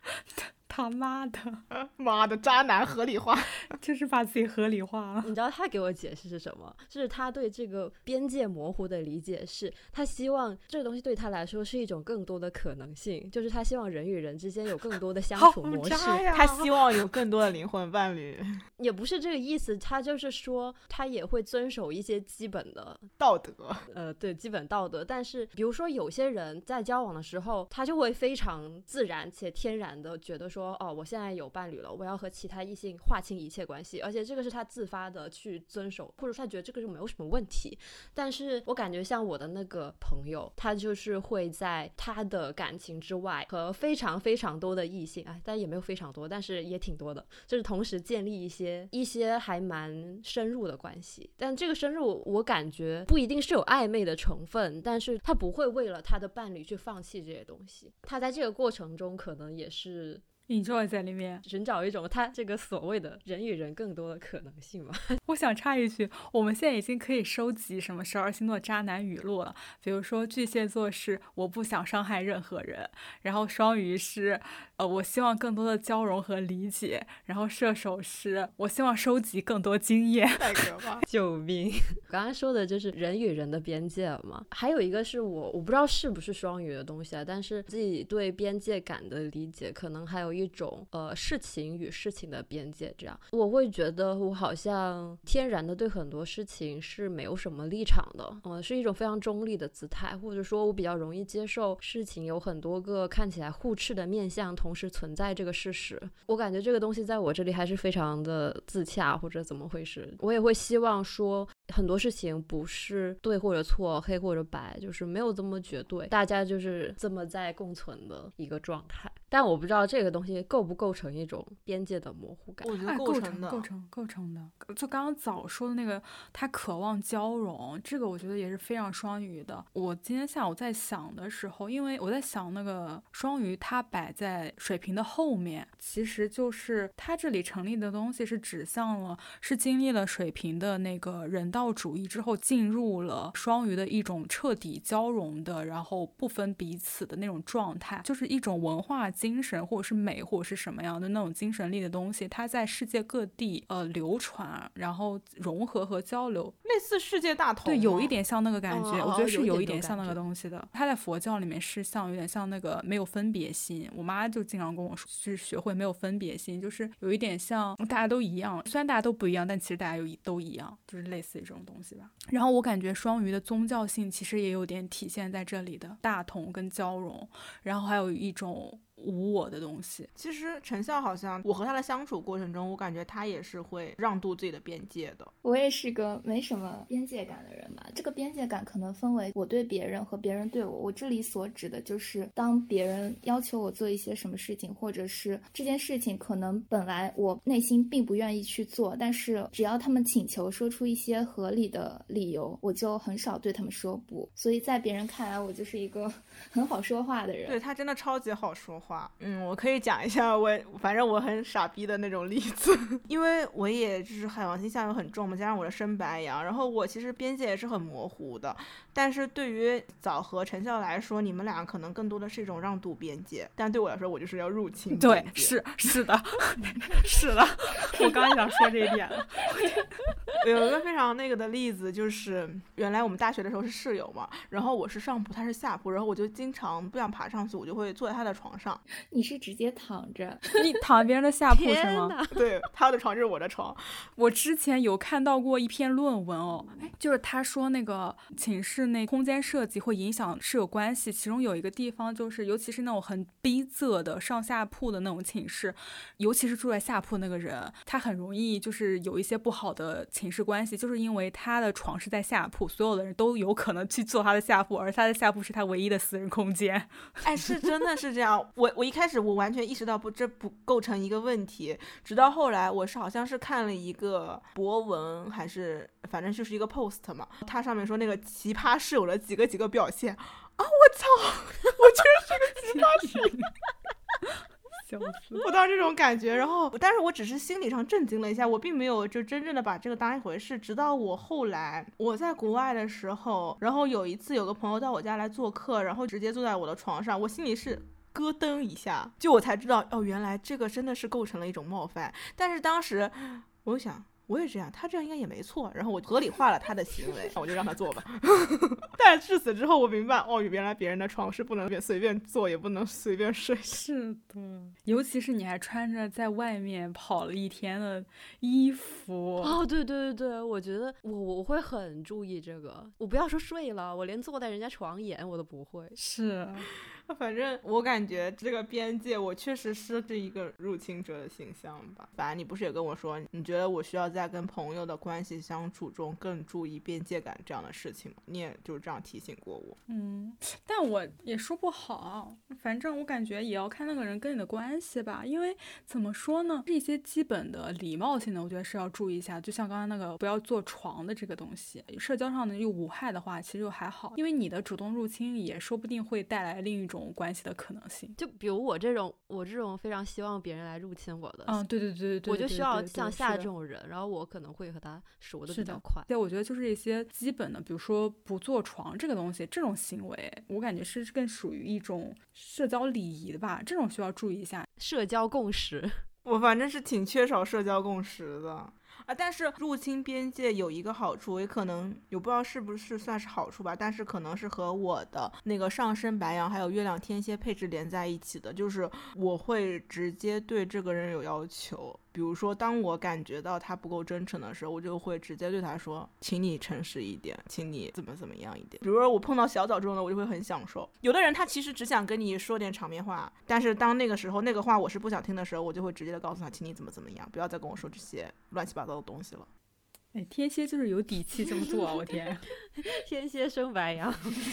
他妈的，妈的，渣男合理化，就是把自己合理化了。你知道他给我解释是什么？就是他对这个边界模糊的理解是，他希望这个东西对他来说是一种更多的可能性，就是他希望人与人之间有更多的相处模式。他希望有更多的灵魂伴侣，也不是这个意思。他就是说，他也会遵守一些基本的道德。呃，对，基本道德。但是，比如说有些人在交往的时候，他就会非常自然且天然的觉得说。说哦，我现在有伴侣了，我要和其他异性划清一切关系，而且这个是他自发的去遵守，或者他觉得这个就没有什么问题。但是我感觉像我的那个朋友，他就是会在他的感情之外和非常非常多的异性，哎，但也没有非常多，但是也挺多的，就是同时建立一些一些还蛮深入的关系。但这个深入，我感觉不一定是有暧昧的成分，但是他不会为了他的伴侣去放弃这些东西。他在这个过程中可能也是。Enjoy 在里面，寻找一种他这个所谓的人与人更多的可能性嘛。我想插一句，我们现在已经可以收集什么十二星座渣男语录了。比如说巨蟹座是我不想伤害任何人，然后双鱼是呃我希望更多的交融和理解，然后射手是我希望收集更多经验。太可怕！救命！刚刚说的就是人与人的边界嘛。还有一个是我我不知道是不是双鱼的东西啊，但是自己对边界感的理解可能还有一种呃事情与事情的边界，这样我会觉得我好像天然的对很多事情是没有什么立场的，嗯，是一种非常中立的姿态，或者说我比较容易接受事情有很多个看起来互斥的面相同时存在这个事实。我感觉这个东西在我这里还是非常的自洽，或者怎么回事？我也会希望说。很多事情不是对或者错，黑或者白，就是没有这么绝对，大家就是这么在共存的一个状态。但我不知道这个东西构不构成一种边界的模糊感。我觉得构成的，构成构成的。就刚刚早说的那个，他渴望交融，这个我觉得也是非常双鱼的。我今天下午在想的时候，因为我在想那个双鱼，它摆在水瓶的后面，其实就是它这里成立的东西是指向了，是经历了水瓶的那个人道。道主义之后进入了双鱼的一种彻底交融的，然后不分彼此的那种状态，就是一种文化精神或者是美或者是什么样的那种精神力的东西，它在世界各地呃流传，然后融合和交流，类似世界大同，对，有一点像那个感觉，我觉得是有一点像那个东西的。它在佛教里面是像有点像那个没有分别心，我妈就经常跟我说，就是学会没有分别心，就是有一点像大家都一样，虽然大家都不一样，但其实大家又都一样，就是类似于。这种东西吧，然后我感觉双鱼的宗教性其实也有点体现在这里的大同跟交融，然后还有一种。无我的东西，其实陈笑好像我和他的相处过程中，我感觉他也是会让渡自己的边界的。我也是个没什么边界感的人吧。这个边界感可能分为我对别人和别人对我。我这里所指的就是，当别人要求我做一些什么事情，或者是这件事情可能本来我内心并不愿意去做，但是只要他们请求说出一些合理的理由，我就很少对他们说不。所以在别人看来，我就是一个 很好说话的人。对他真的超级好说话。话，嗯，我可以讲一下我反正我很傻逼的那种例子，因为我也就是海王星象又很重嘛，加上我的生白羊，然后我其实边界也是很模糊的。但是对于早和陈笑来说，你们俩可能更多的是一种让渡边界，但对我来说，我就是要入侵。对，是是的，是的，我刚想说这一点了。有一个非常那个的例子，就是原来我们大学的时候是室友嘛，然后我是上铺，他是下铺，然后我就经常不想爬上去，我就会坐在他的床上。你是直接躺着？你躺别人的下铺是吗？对，他的床就是我的床。我之前有看到过一篇论文哦，哎，就是他说那个寝室内空间设计会影响室友关系，其中有一个地方就是，尤其是那种很逼仄的上下铺的那种寝室，尤其是住在下铺那个人，他很容易就是有一些不好的寝室关系，就是因为他的床是在下铺，所有的人都有可能去坐他的下铺，而他的下铺是他唯一的私人空间。哎，是真的是这样。我我一开始我完全意识到不，这不构成一个问题，直到后来我是好像是看了一个博文，还是反正就是一个 post 嘛，它上面说那个奇葩室友的几个几个表现啊，我操，我居然是个奇葩室友。笑死！我当时这种感觉，然后，但是我只是心理上震惊了一下，我并没有就真正的把这个当一回事。直到我后来我在国外的时候，然后有一次有个朋友到我家来做客，然后直接坐在我的床上，我心里是咯噔一下，就我才知道，哦，原来这个真的是构成了一种冒犯。但是当时我就想。我也这样，他这样应该也没错。然后我合理化了他的行为，那我就让他做吧。但至此之后，我明白，哦，原来别人的床是不能随便坐，也不能随便睡。是的，尤其是你还穿着在外面跑了一天的衣服。哦，对对对对，我觉得我我会很注意这个。我不要说睡了，我连坐在人家床沿我都不会。是。反正我感觉这个边界，我确实是这一个入侵者的形象吧。反正你不是也跟我说，你觉得我需要在跟朋友的关系相处中更注意边界感这样的事情吗？你也就是这样提醒过我。嗯，但我也说不好，反正我感觉也要看那个人跟你的关系吧。因为怎么说呢，这些基本的礼貌性的，我觉得是要注意一下。就像刚刚那个不要坐床的这个东西，社交上的又无害的话，其实就还好。因为你的主动入侵也说不定会带来另一种。关系的可能性，就比如我这种，我这种非常希望别人来入侵我的，嗯，对对对对对，我就需要像夏这种人，然后我可能会和他熟的比较快。对，我觉得就是一些基本的，比如说不坐床这个东西，这种行为，我感觉是更属于一种社交礼仪的吧，这种需要注意一下。社交共识，我反正是挺缺少社交共识的。啊，但是入侵边界有一个好处，也可能也不知道是不是算是好处吧，但是可能是和我的那个上升白羊还有月亮天蝎配置连在一起的，就是我会直接对这个人有要求。比如说，当我感觉到他不够真诚的时候，我就会直接对他说：“请你诚实一点，请你怎么怎么样一点。”比如说，我碰到小枣这种的，我就会很享受。有的人他其实只想跟你说点场面话，但是当那个时候那个话我是不想听的时候，我就会直接的告诉他：“请你怎么怎么样，不要再跟我说这些乱七八糟的东西了。”哎，天蝎就是有底气这么做啊！我天，天蝎生白羊，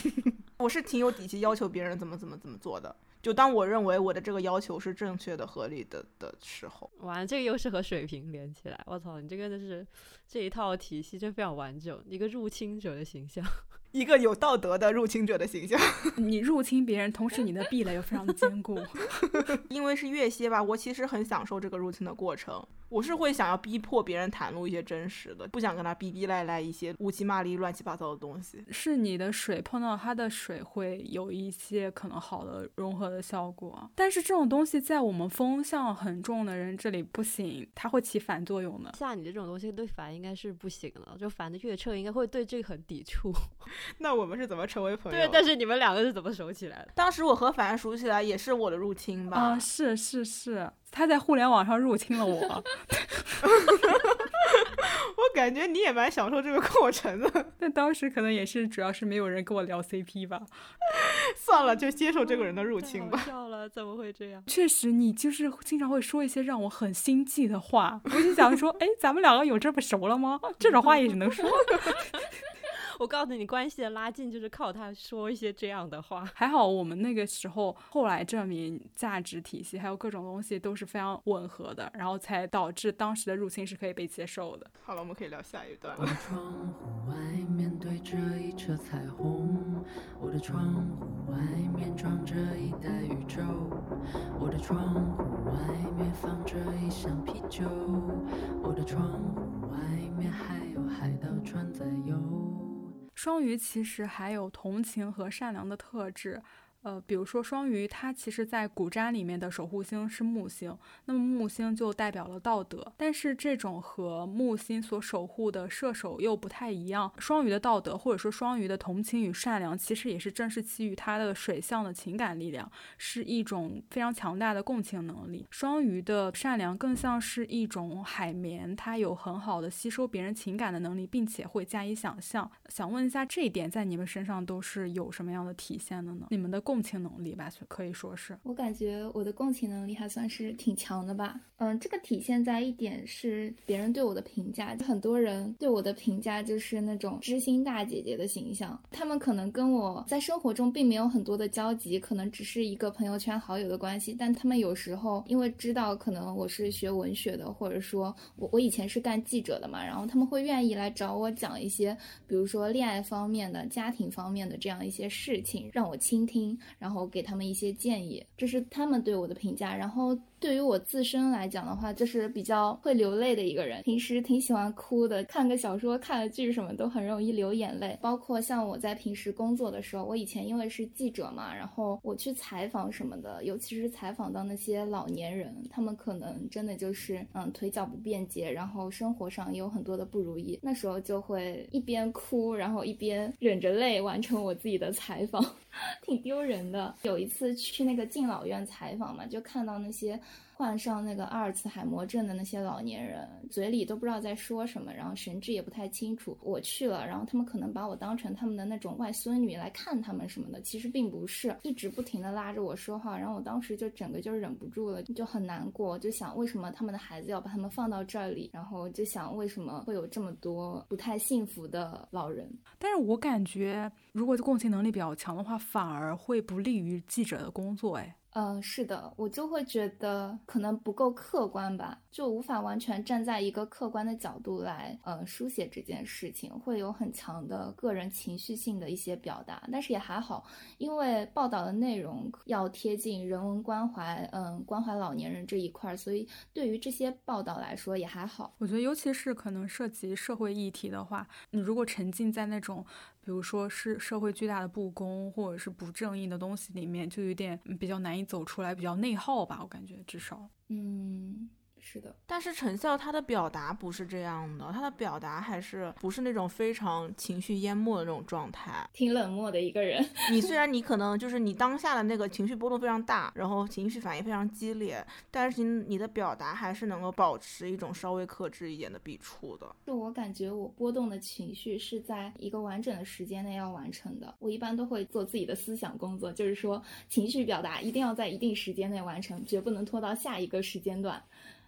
我是挺有底气要求别人怎么怎么怎么做的。就当我认为我的这个要求是正确的、合理的的时候，完，这个又是和水平连起来。我操，你这个就是这一套体系就非常完整，一个入侵者的形象，一个有道德的入侵者的形象。你入侵别人，同时你的壁垒又非常的坚固。因为是月蝎吧，我其实很享受这个入侵的过程。我是会想要逼迫别人袒露一些真实的，不想跟他逼逼赖赖一些乌漆嘛里、乱七八糟的东西。是你的水碰到他的水，会有一些可能好的融合的效果。但是这种东西在我们风向很重的人这里不行，它会起反作用的。像你这种东西对凡应该是不行了，就凡的月彻应该会对这个很抵触。那我们是怎么成为朋友？对，但是你们两个是怎么熟起来的？当时我和凡熟起来也是我的入侵吧？啊，是是是。他在互联网上入侵了，我 感觉你也蛮享受这个过程的。但当时可能也是主要是没有人跟我聊 CP 吧。算了，就接受这个人的入侵吧。笑了，怎么会这样？确实，你就是经常会说一些让我很心悸的话。我就想说，哎，咱们两个有这么熟了吗？这种话也能说。我告诉你，关系的拉近就是靠他说一些这样的话。还好我们那个时候后来证明价值体系还有各种东西都是非常吻合的，然后才导致当时的入侵是可以被接受的。好了，我们可以聊下一段。我的窗户外面对着一车彩虹，我的窗户外面装着一袋宇宙，我的窗户外面放着一箱啤酒，我的窗户外面还有海盗船在游。双鱼其实还有同情和善良的特质，呃，比如说双鱼，它其实在古占里面的守护星是木星，那么木星就代表了道德，但是这种和木星所守护的射手又不太一样。双鱼的道德或者说双鱼的同情与善良，其实也是正是基于它的水象的情感力量，是一种非常强大的共情能力。双鱼的善良更像是一种海绵，它有很好的吸收别人情感的能力，并且会加以想象。想问一下，这一点在你们身上都是有什么样的体现的呢？你们的共共情能力吧，可以说是。我感觉我的共情能力还算是挺强的吧。嗯，这个体现在一点是别人对我的评价，很多人对我的评价就是那种知心大姐姐的形象。他们可能跟我在生活中并没有很多的交集，可能只是一个朋友圈好友的关系，但他们有时候因为知道可能我是学文学的，或者说我我以前是干记者的嘛，然后他们会愿意来找我讲一些，比如说恋爱方面的、家庭方面的这样一些事情，让我倾听，然后给他们一些建议，这是他们对我的评价。然后对于我自身来讲的话，就是比较会流泪的一个人，平时挺喜欢哭的，看个小说、看个剧什么都很容易流眼泪。包括像我在平时工作的时候，我以前因为是记者嘛，然后我去采访什么的，尤其是采访到那些老年人，他们可能真的就是嗯腿脚不便捷，然后生活上也有很多的不如意，那时候就会一边哭，然后一边忍着泪完成我自己的采访，挺丢人的。有一次去那个敬老院采访嘛，就看到那些。患上那个阿尔茨海默症的那些老年人，嘴里都不知道在说什么，然后神志也不太清楚。我去了，然后他们可能把我当成他们的那种外孙女来看他们什么的，其实并不是，一直不停的拉着我说话，然后我当时就整个就忍不住了，就很难过，就想为什么他们的孩子要把他们放到这里，然后就想为什么会有这么多不太幸福的老人。但是我感觉，如果共情能力比较强的话，反而会不利于记者的工作，哎。嗯，是的，我就会觉得可能不够客观吧，就无法完全站在一个客观的角度来，呃，书写这件事情，会有很强的个人情绪性的一些表达。但是也还好，因为报道的内容要贴近人文关怀，嗯，关怀老年人这一块，所以对于这些报道来说也还好。我觉得，尤其是可能涉及社会议题的话，你如果沉浸在那种。比如说是社会巨大的不公或者是不正义的东西里面，就有点比较难以走出来，比较内耗吧，我感觉至少，嗯。是的，但是陈笑他的表达不是这样的，他的表达还是不是那种非常情绪淹没的那种状态，挺冷漠的一个人。你虽 然你可能就是你当下的那个情绪波动非常大，然后情绪反应非常激烈，但是你你的表达还是能够保持一种稍微克制一点的笔触的。就我感觉，我波动的情绪是在一个完整的时间内要完成的。我一般都会做自己的思想工作，就是说情绪表达一定要在一定时间内完成，绝不能拖到下一个时间段。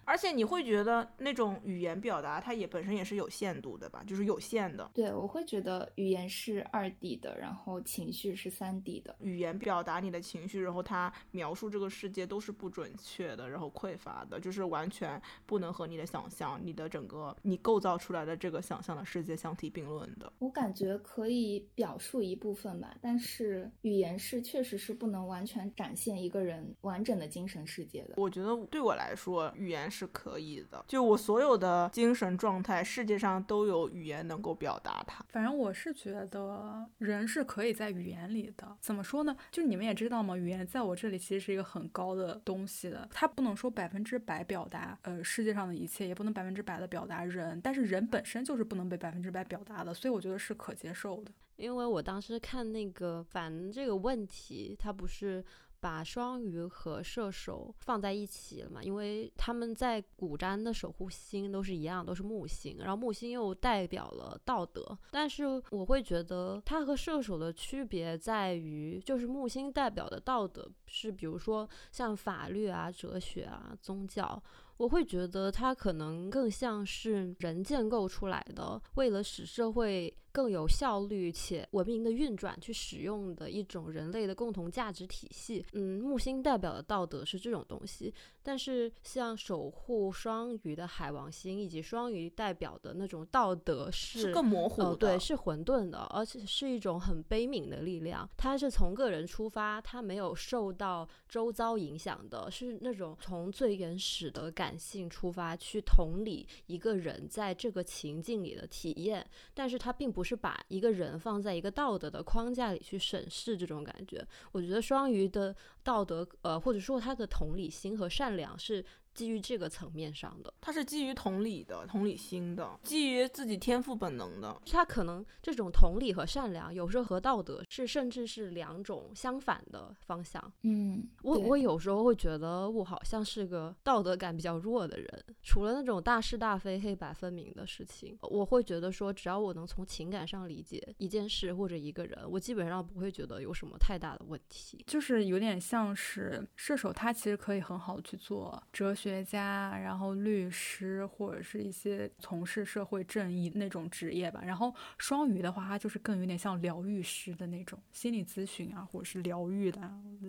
而且你会觉得那种语言表达，它也本身也是有限度的吧，就是有限的。对，我会觉得语言是二 D 的，然后情绪是三 D 的。语言表达你的情绪，然后它描述这个世界都是不准确的，然后匮乏的，就是完全不能和你的想象、你的整个你构造出来的这个想象的世界相提并论的。我感觉可以表述一部分吧，但是语言是确实是不能完全展现一个人完整的精神世界的。我觉得对我来说，语言是。是可以的，就我所有的精神状态，世界上都有语言能够表达它。反正我是觉得人是可以在语言里的。怎么说呢？就你们也知道嘛，语言在我这里其实是一个很高的东西的。它不能说百分之百表达呃世界上的一切，也不能百分之百的表达人。但是人本身就是不能被百分之百表达的，所以我觉得是可接受的。因为我当时看那个反这个问题，它不是。把双鱼和射手放在一起了嘛？因为他们在古占的守护星都是一样，都是木星，然后木星又代表了道德。但是我会觉得它和射手的区别在于，就是木星代表的道德是，比如说像法律啊、哲学啊、宗教。我会觉得它可能更像是人建构出来的，为了使社会更有效率且文明的运转去使用的一种人类的共同价值体系。嗯，木星代表的道德是这种东西，但是像守护双鱼的海王星以及双鱼代表的那种道德是更模糊的，对，是混沌的，而且是一种很悲悯的力量。它是从个人出发，它没有受到周遭影响的，是那种从最原始的感。感性出发去同理一个人在这个情境里的体验，但是它并不是是把一个人放在一个道德的框架里去审视这种感觉。我觉得双鱼的道德，呃，或者说他的同理心和善良是。基于这个层面上的，他是基于同理的、同理心的，基于自己天赋本能的。他可能这种同理和善良，有时候和道德是甚至是两种相反的方向。嗯，我我有时候会觉得我好像是个道德感比较弱的人。除了那种大是大非、黑白分明的事情，我会觉得说，只要我能从情感上理解一件事或者一个人，我基本上不会觉得有什么太大的问题。就是有点像是射手，他其实可以很好去做哲学。家，然后律师或者是一些从事社会正义那种职业吧。然后双鱼的话，它就是更有点像疗愈师的那种心理咨询啊，或者是疗愈的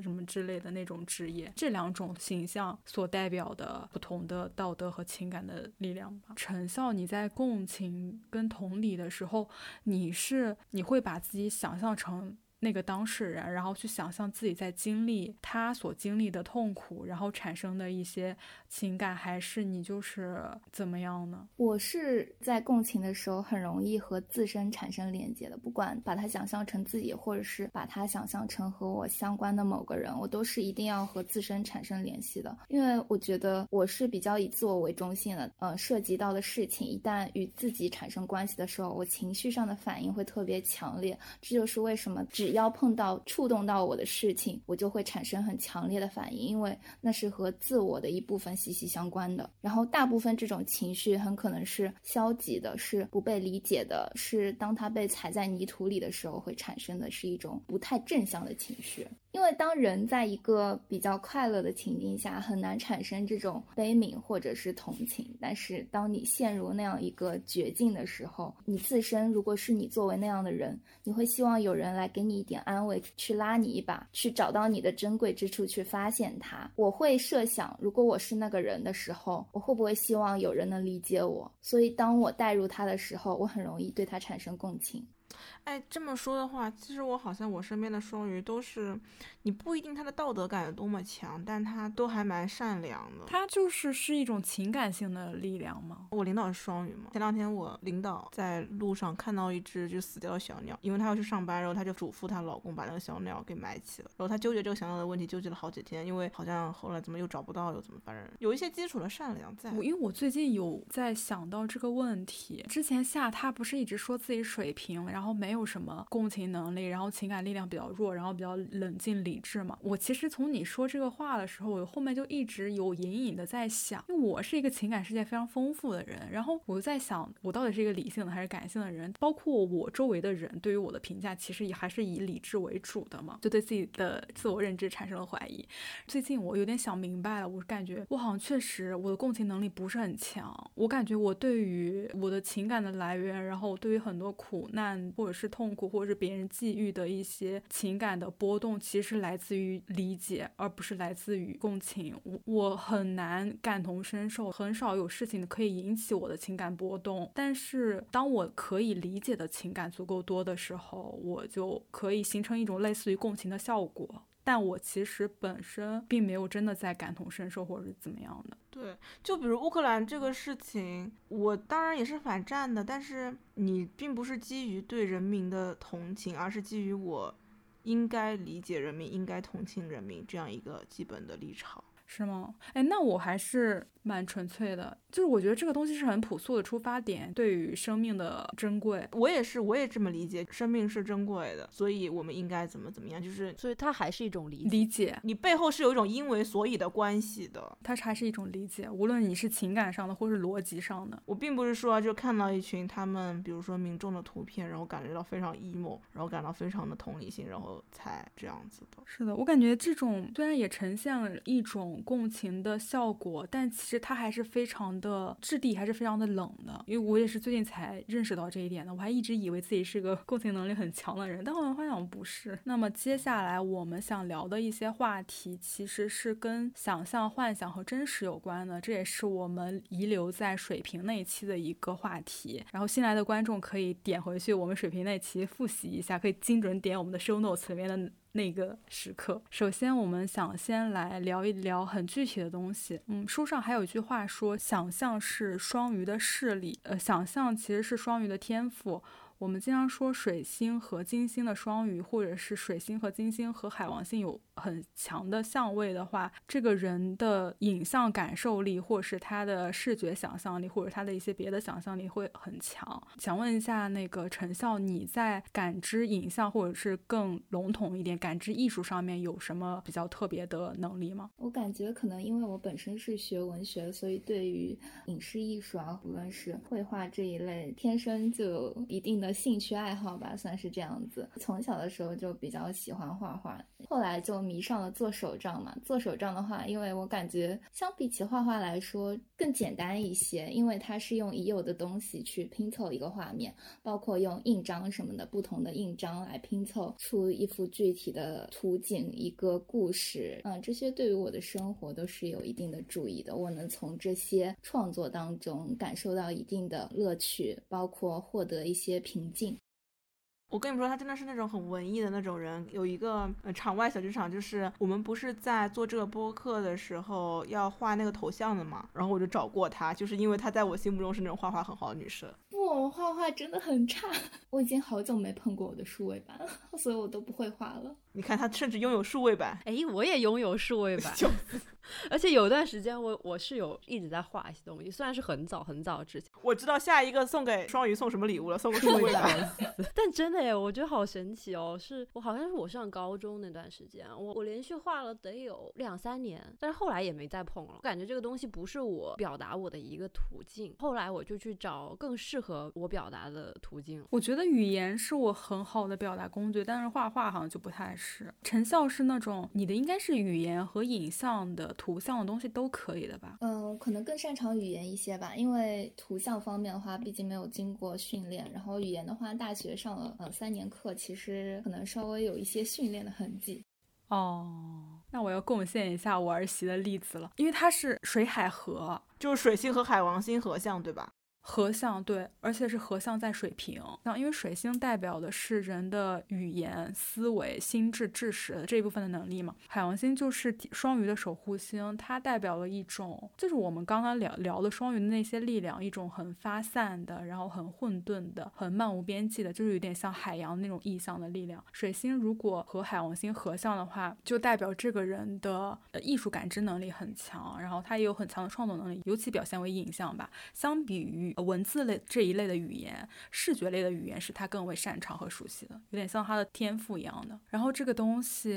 什么之类的那种职业。这两种形象所代表的不同的道德和情感的力量吧。陈笑，你在共情跟同理的时候，你是你会把自己想象成。那个当事人，然后去想象自己在经历他所经历的痛苦，然后产生的一些情感，还是你就是怎么样呢？我是在共情的时候很容易和自身产生连接的，不管把它想象成自己，或者是把它想象成和我相关的某个人，我都是一定要和自身产生联系的，因为我觉得我是比较以自我为中心的。呃，涉及到的事情一旦与自己产生关系的时候，我情绪上的反应会特别强烈，这就是为什么只。要碰到触动到我的事情，我就会产生很强烈的反应，因为那是和自我的一部分息息相关的。然后大部分这种情绪很可能是消极的，是不被理解的，是当它被踩在泥土里的时候会产生的是一种不太正向的情绪。因为当人在一个比较快乐的情境下，很难产生这种悲悯或者是同情。但是当你陷入那样一个绝境的时候，你自身如果是你作为那样的人，你会希望有人来给你一点安慰，去拉你一把，去找到你的珍贵之处，去发现它。我会设想，如果我是那个人的时候，我会不会希望有人能理解我？所以当我带入他的时候，我很容易对他产生共情。哎，这么说的话，其实我好像我身边的双鱼都是，你不一定他的道德感有多么强，但他都还蛮善良的。他就是是一种情感性的力量吗？我领导是双鱼嘛。前两天我领导在路上看到一只就死掉的小鸟，因为他要去上班，然后他就嘱咐她老公把那个小鸟给埋起了。然后他纠结这个小鸟的问题，纠结了好几天，因为好像后来怎么又找不到，又怎么，反正有一些基础的善良在。我因为我最近有在想到这个问题，之前夏他不是一直说自己水平，然后没。没有什么共情能力，然后情感力量比较弱，然后比较冷静理智嘛。我其实从你说这个话的时候，我后面就一直有隐隐的在想，因为我是一个情感世界非常丰富的人，然后我就在想，我到底是一个理性的还是感性的人？包括我周围的人对于我的评价，其实也还是以理智为主的嘛，就对自己的自我认知产生了怀疑。最近我有点想明白了，我感觉我好像确实我的共情能力不是很强，我感觉我对于我的情感的来源，然后对于很多苦难或者是。痛苦，或者是别人际遇的一些情感的波动，其实来自于理解，而不是来自于共情。我我很难感同身受，很少有事情可以引起我的情感波动。但是当我可以理解的情感足够多的时候，我就可以形成一种类似于共情的效果。但我其实本身并没有真的在感同身受，或者是怎么样的。对，就比如乌克兰这个事情，我当然也是反战的，但是你并不是基于对人民的同情，而是基于我应该理解人民、应该同情人民这样一个基本的立场，是吗？哎，那我还是。蛮纯粹的，就是我觉得这个东西是很朴素的出发点，对于生命的珍贵，我也是，我也这么理解，生命是珍贵的，所以我们应该怎么怎么样，就是，所以它还是一种理理解，你背后是有一种因为所以的关系的，它还是一种理解，无论你是情感上的或是逻辑上的，我并不是说就看到一群他们，比如说民众的图片，然后感觉到非常 emo，然后感到非常的同理心，然后才这样子的。是的，我感觉这种虽然也呈现了一种共情的效果，但其实它还是非常的质地，还是非常的冷的。因为我也是最近才认识到这一点的，我还一直以为自己是个共情能力很强的人，但后来发现我不是。那么接下来我们想聊的一些话题，其实是跟想象、幻想和真实有关的，这也是我们遗留在水平那一期的一个话题。然后新来的观众可以点回去我们水平那期复习一下，可以精准点我们的 show notes 里面的。那个时刻，首先我们想先来聊一聊很具体的东西。嗯，书上还有一句话说，想象是双鱼的视力，呃，想象其实是双鱼的天赋。我们经常说水星和金星的双鱼，或者是水星和金星和海王星有很强的相位的话，这个人的影像感受力，或者是他的视觉想象力，或者他的一些别的想象力会很强。想问一下，那个陈笑，你在感知影像，或者是更笼统一点，感知艺术上面有什么比较特别的能力吗？我感觉可能因为我本身是学文学，所以对于影视艺术啊，无论是绘画这一类，天生就有一定的兴趣爱好吧，算是这样子。从小的时候就比较喜欢画画，后来就迷上了做手账嘛。做手账的话，因为我感觉相比起画画来说更简单一些，因为它是用已有的东西去拼凑一个画面，包括用印章什么的不同的印章来拼凑出一幅具体的图景、一个故事。嗯，这些对于我的生活都是有一定的注意的。我能从这些创作当中感受到一定的乐趣，包括获得一些平静。我跟你们说，他真的是那种很文艺的那种人。有一个呃场外小剧场，就是我们不是在做这个播客的时候要画那个头像的嘛，然后我就找过他，就是因为他在我心目中是那种画画很好的女生。不，我画画真的很差，我已经好久没碰过我的数位板了，所以我都不会画了。你看，他甚至拥有数位板。哎，我也拥有数位板。而且有段时间，我我是有一直在画一些东西，虽然是很早很早之前。我知道下一个送给双鱼送什么礼物了，送个数位板。但真的耶，我觉得好神奇哦！是我好像是我上高中那段时间，我我连续画了得有两三年，但是后来也没再碰了。我感觉这个东西不是我表达我的一个途径，后来我就去找更适合我表达的途径。我觉得语言是我很好的表达工具，但是画画好像就不太是。陈笑是那种你的应该是语言和影像的。图像的东西都可以的吧？嗯，可能更擅长语言一些吧，因为图像方面的话，毕竟没有经过训练。然后语言的话，大学上了呃三年课，其实可能稍微有一些训练的痕迹。哦，那我要贡献一下我儿媳的例子了，因为她是水海河，就是水星和海王星合相，对吧？合相对，而且是合相在水瓶，那因为水星代表的是人的语言、思维、心智、智识这一部分的能力嘛。海王星就是双鱼的守护星，它代表了一种，就是我们刚刚聊聊的双鱼的那些力量，一种很发散的，然后很混沌的，很漫无边际的，就是有点像海洋那种意象的力量。水星如果和海王星合相的话，就代表这个人的艺术感知能力很强，然后他也有很强的创作能力，尤其表现为影像吧。相比于文字类这一类的语言，视觉类的语言是他更为擅长和熟悉的，有点像他的天赋一样的。然后这个东西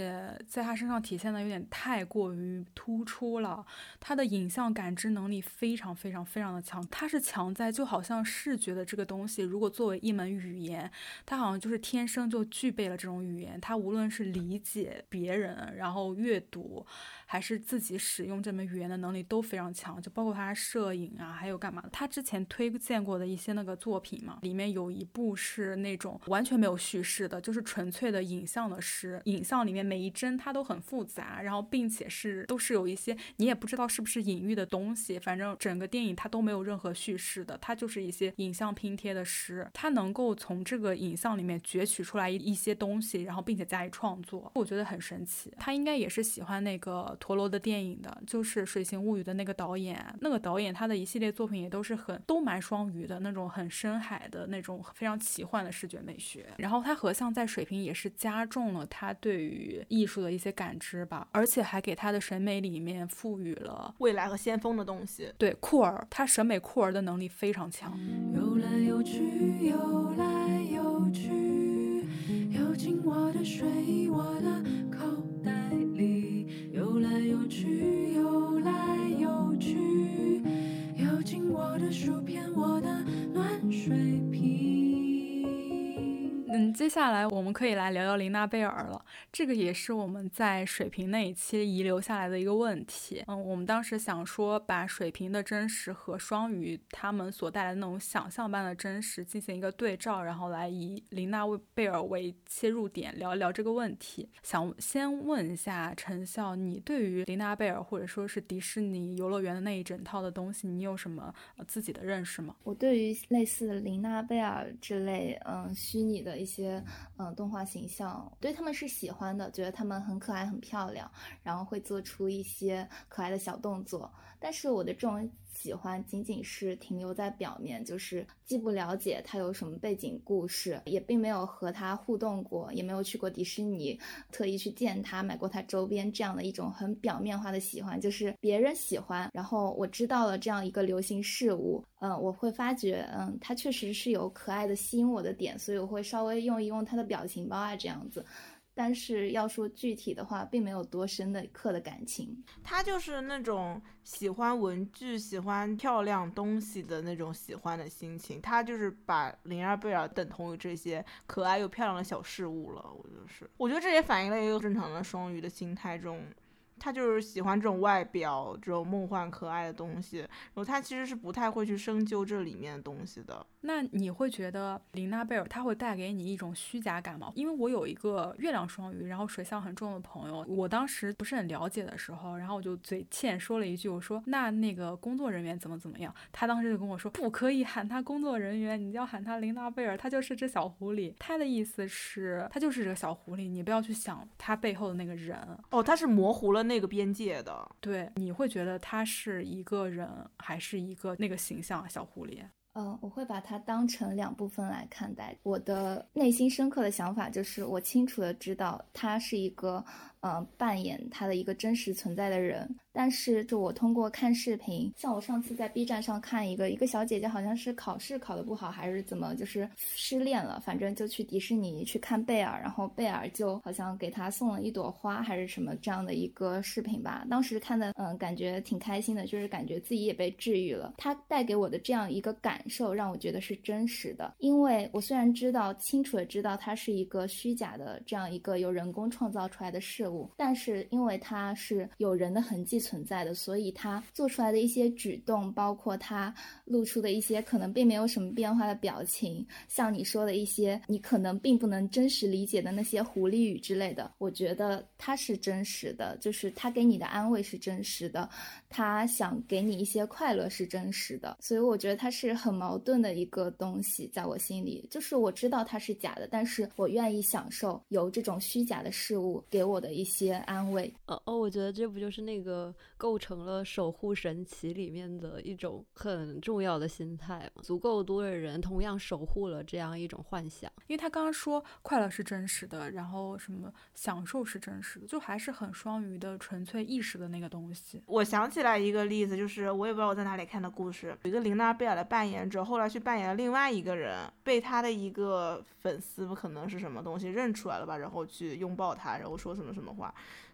在他身上体现的有点太过于突出了，他的影像感知能力非常非常非常的强。他是强在就好像视觉的这个东西，如果作为一门语言，他好像就是天生就具备了这种语言。他无论是理解别人，然后阅读。还是自己使用这门语言的能力都非常强，就包括他摄影啊，还有干嘛的。他之前推荐过的一些那个作品嘛，里面有一部是那种完全没有叙事的，就是纯粹的影像的诗。影像里面每一帧它都很复杂，然后并且是都是有一些你也不知道是不是隐喻的东西。反正整个电影它都没有任何叙事的，它就是一些影像拼贴的诗。他能够从这个影像里面攫取出来一一些东西，然后并且加以创作，我觉得很神奇。他应该也是喜欢那个。陀螺的电影的，就是《水形物语》的那个导演，那个导演他的一系列作品也都是很都蛮双鱼的那种，很深海的那种非常奇幻的视觉美学。然后他合相在水平也是加重了他对于艺术的一些感知吧，而且还给他的审美里面赋予了未来和先锋的东西。对酷儿，他审美酷儿的能力非常强。游来游去，游来游去，游进我的水，我的口去，游来游去，游进我的薯片，我的暖水瓶。嗯，接下来我们可以来聊聊琳娜贝尔了。这个也是我们在水瓶那一期遗留下来的一个问题。嗯，我们当时想说，把水瓶的真实和双鱼他们所带来的那种想象般的真实进行一个对照，然后来以琳娜贝尔为切入点聊一聊这个问题。想先问一下陈笑，你对于琳娜贝尔或者说是迪士尼游乐园的那一整套的东西，你有什么自己的认识吗？我对于类似琳娜贝尔之类，嗯，虚拟的。一些嗯动画形象，对他们是喜欢的，觉得他们很可爱、很漂亮，然后会做出一些可爱的小动作。但是我的这种喜欢仅仅是停留在表面，就是既不了解他有什么背景故事，也并没有和他互动过，也没有去过迪士尼，特意去见他，买过他周边，这样的一种很表面化的喜欢，就是别人喜欢，然后我知道了这样一个流行事物，嗯，我会发觉，嗯，他确实是有可爱的吸引我的点，所以我会稍微用一用他的表情包啊，这样子。但是要说具体的话，并没有多深的刻的感情。他就是那种喜欢文具、喜欢漂亮东西的那种喜欢的心情。他就是把灵儿贝尔等同于这些可爱又漂亮的小事物了。我就是，我觉得这也反映了一个正常的双鱼的心态中。他就是喜欢这种外表，这种梦幻可爱的东西，然后他其实是不太会去深究这里面的东西的。那你会觉得琳娜贝尔他会带给你一种虚假感吗？因为我有一个月亮双鱼，然后水象很重的朋友，我当时不是很了解的时候，然后我就嘴欠说了一句，我说那那个工作人员怎么怎么样？他当时就跟我说不可以喊他工作人员，你要喊他琳娜贝尔，他就是只小狐狸。他的意思是，他就是这个小狐狸，你不要去想他背后的那个人。哦，他是模糊了那。那个边界的，对，你会觉得他是一个人，还是一个那个形象小狐狸？嗯，我会把它当成两部分来看待。我的内心深刻的想法就是，我清楚的知道他是一个。嗯，扮演他的一个真实存在的人，但是就我通过看视频，像我上次在 B 站上看一个一个小姐姐，好像是考试考得不好，还是怎么，就是失恋了，反正就去迪士尼去看贝尔，然后贝尔就好像给她送了一朵花，还是什么这样的一个视频吧。当时看的，嗯，感觉挺开心的，就是感觉自己也被治愈了。他带给我的这样一个感受，让我觉得是真实的。因为我虽然知道清楚的知道它是一个虚假的这样一个由人工创造出来的事物。但是因为它是有人的痕迹存在的，所以他做出来的一些举动，包括他露出的一些可能并没有什么变化的表情，像你说的一些你可能并不能真实理解的那些狐狸语之类的，我觉得他是真实的，就是他给你的安慰是真实的，他想给你一些快乐是真实的，所以我觉得他是很矛盾的一个东西，在我心里，就是我知道它是假的，但是我愿意享受由这种虚假的事物给我的一。一些安慰，哦哦，我觉得这不就是那个构成了守护神奇里面的一种很重要的心态嘛？足够多的人同样守护了这样一种幻想，因为他刚刚说快乐是真实的，然后什么享受是真实的，就还是很双鱼的纯粹意识的那个东西。我想起来一个例子，就是我也不知道我在哪里看的故事，有一个琳娜贝尔的扮演者，后来去扮演了另外一个人，被他的一个粉丝可能是什么东西认出来了吧，然后去拥抱他，然后说什么什么。话，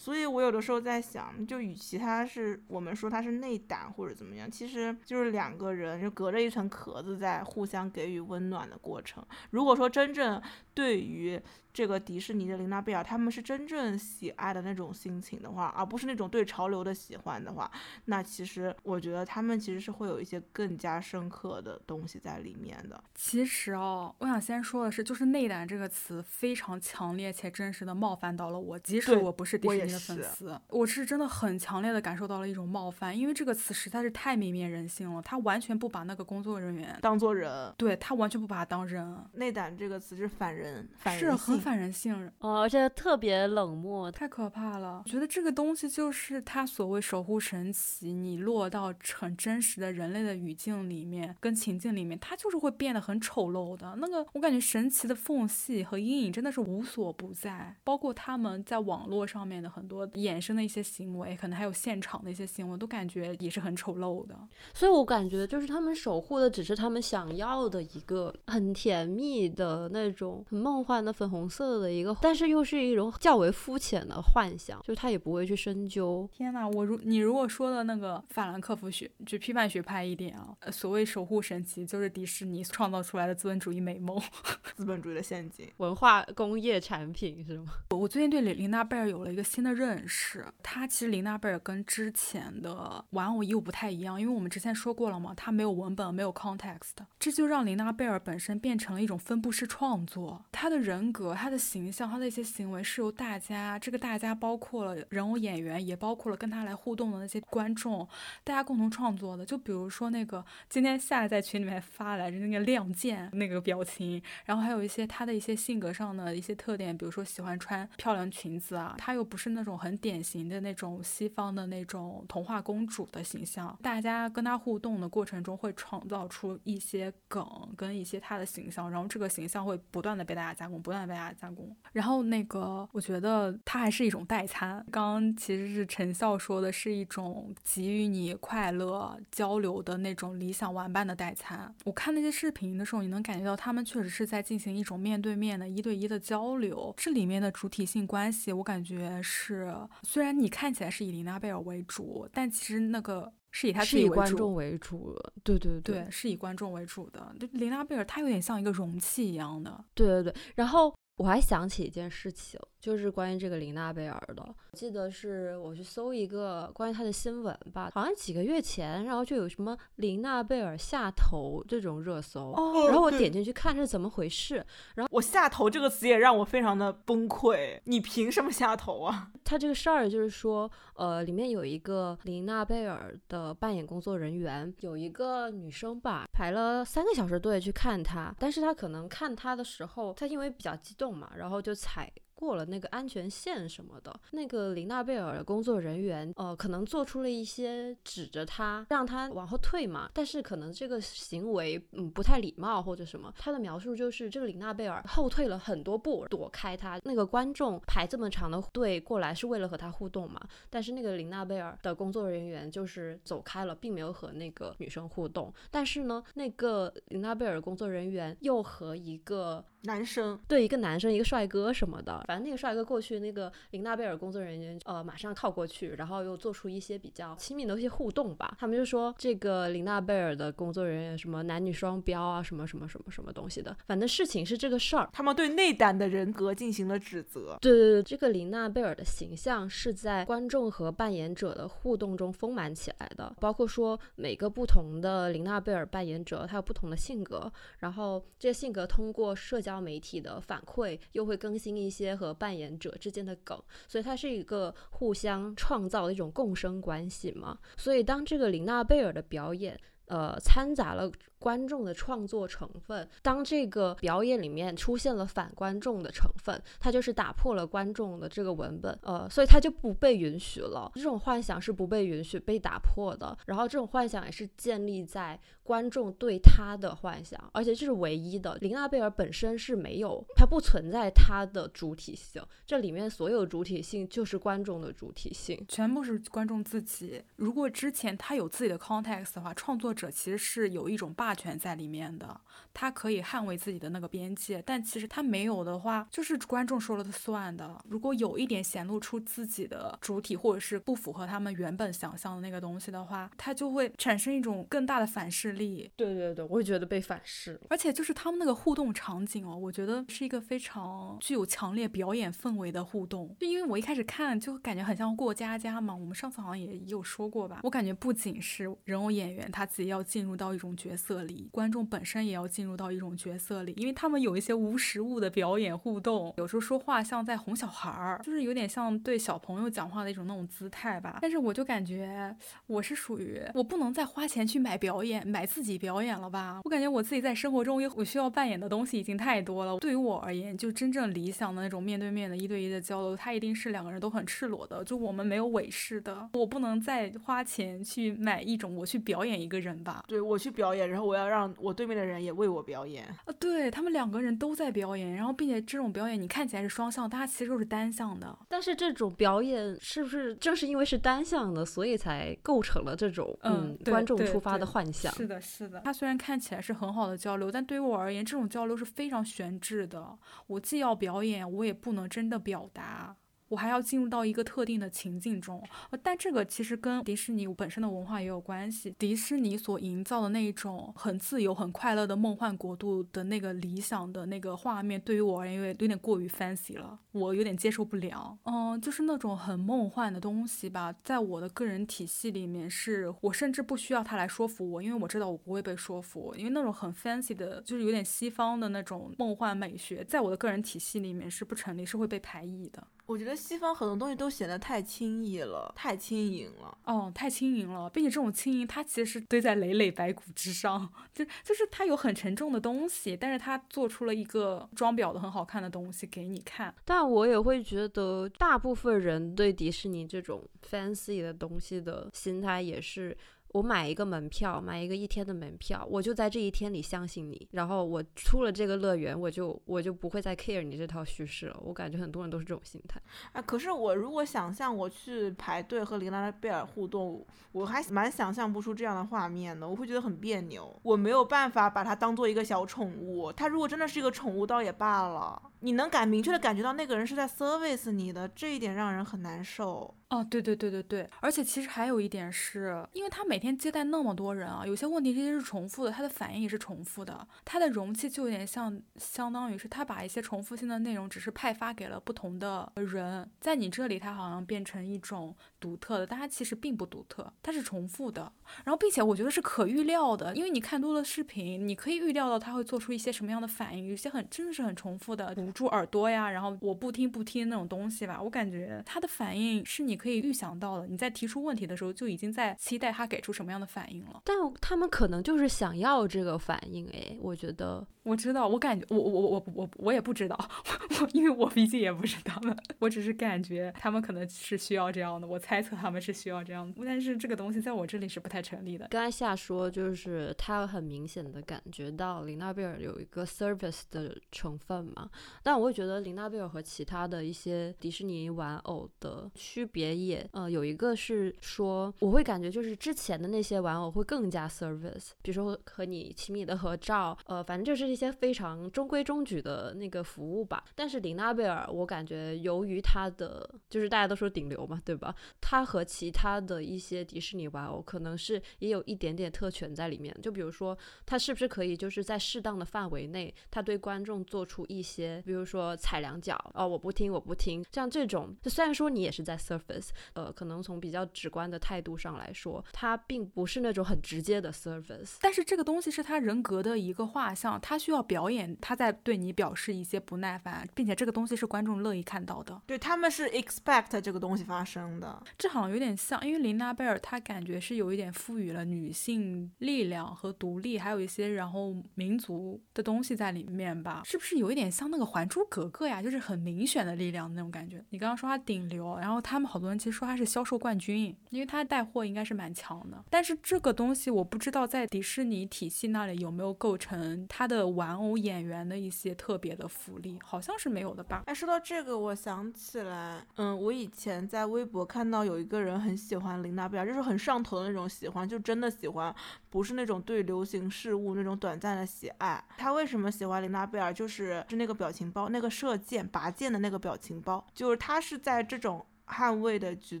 所以我有的时候在想，就与其他是我们说他是内胆或者怎么样，其实就是两个人就隔着一层壳子在互相给予温暖的过程。如果说真正对于。这个迪士尼的琳娜贝尔，他们是真正喜爱的那种心情的话，而不是那种对潮流的喜欢的话，那其实我觉得他们其实是会有一些更加深刻的东西在里面的。其实哦，我想先说的是，就是内胆这个词非常强烈且真实的冒犯到了我，即使我不是迪士尼的粉丝，我是真的很强烈的感受到了一种冒犯，因为这个词实在是太泯灭人性了，他完全不把那个工作人员当做人，对他完全不把他当人。内胆这个词是反人，反人性。反人性，哦，而且特别冷漠，太可怕了。我觉得这个东西就是他所谓守护神奇，你落到很真实的人类的语境里面，跟情境里面，它就是会变得很丑陋的。那个，我感觉神奇的缝隙和阴影真的是无所不在，包括他们在网络上面的很多衍生的一些行为，可能还有现场的一些行为，都感觉也是很丑陋的。所以我感觉就是他们守护的只是他们想要的一个很甜蜜的那种很梦幻的粉红。色的一个，但是又是一种较为肤浅的幻想，就他也不会去深究。天哪，我如你如果说的那个法兰克福学，就批判学派一点啊，所谓守护神奇，就是迪士尼创造出来的资本主义美梦，资本主义的陷阱，文化工业产品是吗？我我最近对琳琳娜贝尔有了一个新的认识，她其实琳娜贝尔跟之前的玩偶又不太一样，因为我们之前说过了嘛，她没有文本，没有 context，这就让琳娜贝尔本身变成了一种分布式创作，她的人格。他的形象，他的一些行为是由大家，这个大家包括了人偶演员，也包括了跟他来互动的那些观众，大家共同创作的。就比如说那个今天夏在群里面发来的那个亮剑那个表情，然后还有一些他的一些性格上的一些特点，比如说喜欢穿漂亮裙子啊，他又不是那种很典型的那种西方的那种童话公主的形象。大家跟他互动的过程中，会创造出一些梗跟一些他的形象，然后这个形象会不断的被大家加工，不断的被大家加工。然后那个，我觉得它还是一种代餐。刚刚其实是陈笑说的是一种给予你快乐交流的那种理想玩伴的代餐。我看那些视频的时候，你能感觉到他们确实是在进行一种面对面的一对一的交流。这里面的主体性关系，我感觉是虽然你看起来是以琳娜贝尔为主，但其实那个。是以他自己观众为主，对对对，是以观众为主的。就琳娜贝尔，她有点像一个容器一样的。对对对，然后我还想起一件事情。就是关于这个琳娜贝尔的，我记得是我去搜一个关于她的新闻吧，好像几个月前，然后就有什么琳娜贝尔下头这种热搜，然后我点进去看是怎么回事，然后我下头这个词也让我非常的崩溃，你凭什么下头啊？他这个事儿就是说，呃，里面有一个琳娜贝尔的扮演工作人员，有一个女生吧，排了三个小时队去看她，但是她可能看她的时候，她因为比较激动嘛，然后就踩。过了那个安全线什么的，那个琳娜贝尔的工作人员，呃，可能做出了一些指着他让他往后退嘛，但是可能这个行为嗯不太礼貌或者什么。他的描述就是这个琳娜贝尔后退了很多步躲开他。那个观众排这么长的队过来是为了和他互动嘛，但是那个琳娜贝尔的工作人员就是走开了，并没有和那个女生互动。但是呢，那个琳娜贝尔工作人员又和一个。男生对一个男生，一个帅哥什么的，反正那个帅哥过去，那个琳娜贝尔工作人员呃马上靠过去，然后又做出一些比较亲密的一些互动吧。他们就说这个琳娜贝尔的工作人员什么男女双标啊，什么什么什么什么东西的。反正事情是这个事儿，他们对内胆的人格进行了指责。对对对，这个琳娜贝尔的形象是在观众和扮演者的互动中丰满起来的，包括说每个不同的琳娜贝尔扮演者，他有不同的性格，然后这些性格通过社交。媒体的反馈又会更新一些和扮演者之间的梗，所以它是一个互相创造的一种共生关系嘛。所以当这个琳娜贝尔的表演，呃，掺杂了。观众的创作成分，当这个表演里面出现了反观众的成分，它就是打破了观众的这个文本，呃，所以它就不被允许了。这种幻想是不被允许被打破的。然后这种幻想也是建立在观众对他的幻想，而且这是唯一的。林娜贝尔本身是没有，它不存在它的主体性，这里面所有主体性就是观众的主体性，全部是观众自己。如果之前他有自己的 context 的话，创作者其实是有一种霸。权在里面的，他可以捍卫自己的那个边界，但其实他没有的话，就是观众说了算的。如果有一点显露出自己的主体，或者是不符合他们原本想象的那个东西的话，他就会产生一种更大的反噬力。对对对，我也觉得被反噬。而且就是他们那个互动场景哦，我觉得是一个非常具有强烈表演氛围的互动。就因为我一开始看就感觉很像过家家嘛，我们上次好像也有说过吧。我感觉不仅是人偶演员他自己要进入到一种角色。里观众本身也要进进入到一种角色里，因为他们有一些无实物的表演互动，有时候说话像在哄小孩儿，就是有点像对小朋友讲话的一种那种姿态吧。但是我就感觉我是属于我不能再花钱去买表演，买自己表演了吧？我感觉我自己在生活中我需要扮演的东西已经太多了。对于我而言，就真正理想的那种面对面的一对一的交流，它一定是两个人都很赤裸的，就我们没有伪饰的。我不能再花钱去买一种我去表演一个人吧？对我去表演，然后我。我要让我对面的人也为我表演啊！对他们两个人都在表演，然后并且这种表演你看起来是双向，但它其实都是单向的。但是这种表演是不是正是因为是单向的，所以才构成了这种嗯观众出发的幻想？是的，是的。它虽然看起来是很好的交流，但对于我而言，这种交流是非常悬置的。我既要表演，我也不能真的表达。我还要进入到一个特定的情境中。但这个其实跟迪士尼本身的文化也有关系。迪士尼所营造的那一种很自由、很快乐的梦幻国度的那个理想的那个画面，对于我而言，有点有点过于 fancy 了，我有点接受不了。嗯，就是那种很梦幻的东西吧，在我的个人体系里面，是我甚至不需要它来说服我，因为我知道我不会被说服，因为那种很 fancy 的，就是有点西方的那种梦幻美学，在我的个人体系里面是不成立，是会被排异的。我觉得西方很多东西都显得太轻易了，太轻盈了。哦，太轻盈了，并且这种轻盈，它其实是堆在累累白骨之上，就就是它有很沉重的东西，但是它做出了一个装裱的很好看的东西给你看。但我也会觉得，大部分人对迪士尼这种 fancy 的东西的心态也是。我买一个门票，买一个一天的门票，我就在这一天里相信你。然后我出了这个乐园，我就我就不会再 care 你这套叙事了。我感觉很多人都是这种心态。啊，可是我如果想象我去排队和琳娜贝尔互动，我还蛮想象不出这样的画面的，我会觉得很别扭。我没有办法把它当做一个小宠物。它如果真的是一个宠物，倒也罢了。你能感明确的感觉到那个人是在 service 你的，这一点让人很难受。哦，对对对对对，而且其实还有一点是，因为他每天接待那么多人啊，有些问题这些是重复的，他的反应也是重复的，他的容器就有点像，相当于是他把一些重复性的内容只是派发给了不同的人，在你这里他好像变成一种独特的，但它其实并不独特，它是重复的，然后并且我觉得是可预料的，因为你看多了视频，你可以预料到他会做出一些什么样的反应，有些很真的是很重复的。捂住耳朵呀，然后我不听不听那种东西吧，我感觉他的反应是你可以预想到的。你在提出问题的时候就已经在期待他给出什么样的反应了。但他们可能就是想要这个反应，哎，我觉得我知道，我感觉我我我我我也不知道，我因为我毕竟也不是他们，我只是感觉他们可能是需要这样的，我猜测他们是需要这样的。但是这个东西在我这里是不太成立的。刚才夏说就是他很明显的感觉到林娜贝尔有一个 service 的成分嘛。但我会觉得琳娜贝尔和其他的一些迪士尼玩偶的区别也，呃，有一个是说，我会感觉就是之前的那些玩偶会更加 service，比如说和你亲密的合照，呃，反正就是一些非常中规中矩的那个服务吧。但是琳娜贝尔，我感觉由于它的就是大家都说顶流嘛，对吧？它和其他的一些迪士尼玩偶可能是也有一点点特权在里面。就比如说，它是不是可以就是在适当的范围内，它对观众做出一些。比如说踩两脚哦，我不听，我不听，像这种，就虽然说你也是在 surface，呃，可能从比较直观的态度上来说，他并不是那种很直接的 surface，但是这个东西是他人格的一个画像，他需要表演，他在对你表示一些不耐烦，并且这个东西是观众乐意看到的，对他们是 expect 这个东西发生的，这好像有点像，因为琳娜贝尔她感觉是有一点赋予了女性力量和独立，还有一些然后民族的东西在里面吧，是不是有一点像那个。还珠格格呀，就是很明显的力量那种感觉。你刚刚说他顶流，然后他们好多人其实说他是销售冠军，因为他带货应该是蛮强的。但是这个东西我不知道在迪士尼体系那里有没有构成它的玩偶演员的一些特别的福利，好像是没有的吧？哎，说到这个，我想起来，嗯，我以前在微博看到有一个人很喜欢琳娜贝尔，就是很上头的那种喜欢，就真的喜欢，不是那种对流行事物那种短暂的喜爱。他为什么喜欢琳娜贝尔？就是是那个表情。包那个射箭拔剑的那个表情包，就是他是在这种捍卫的举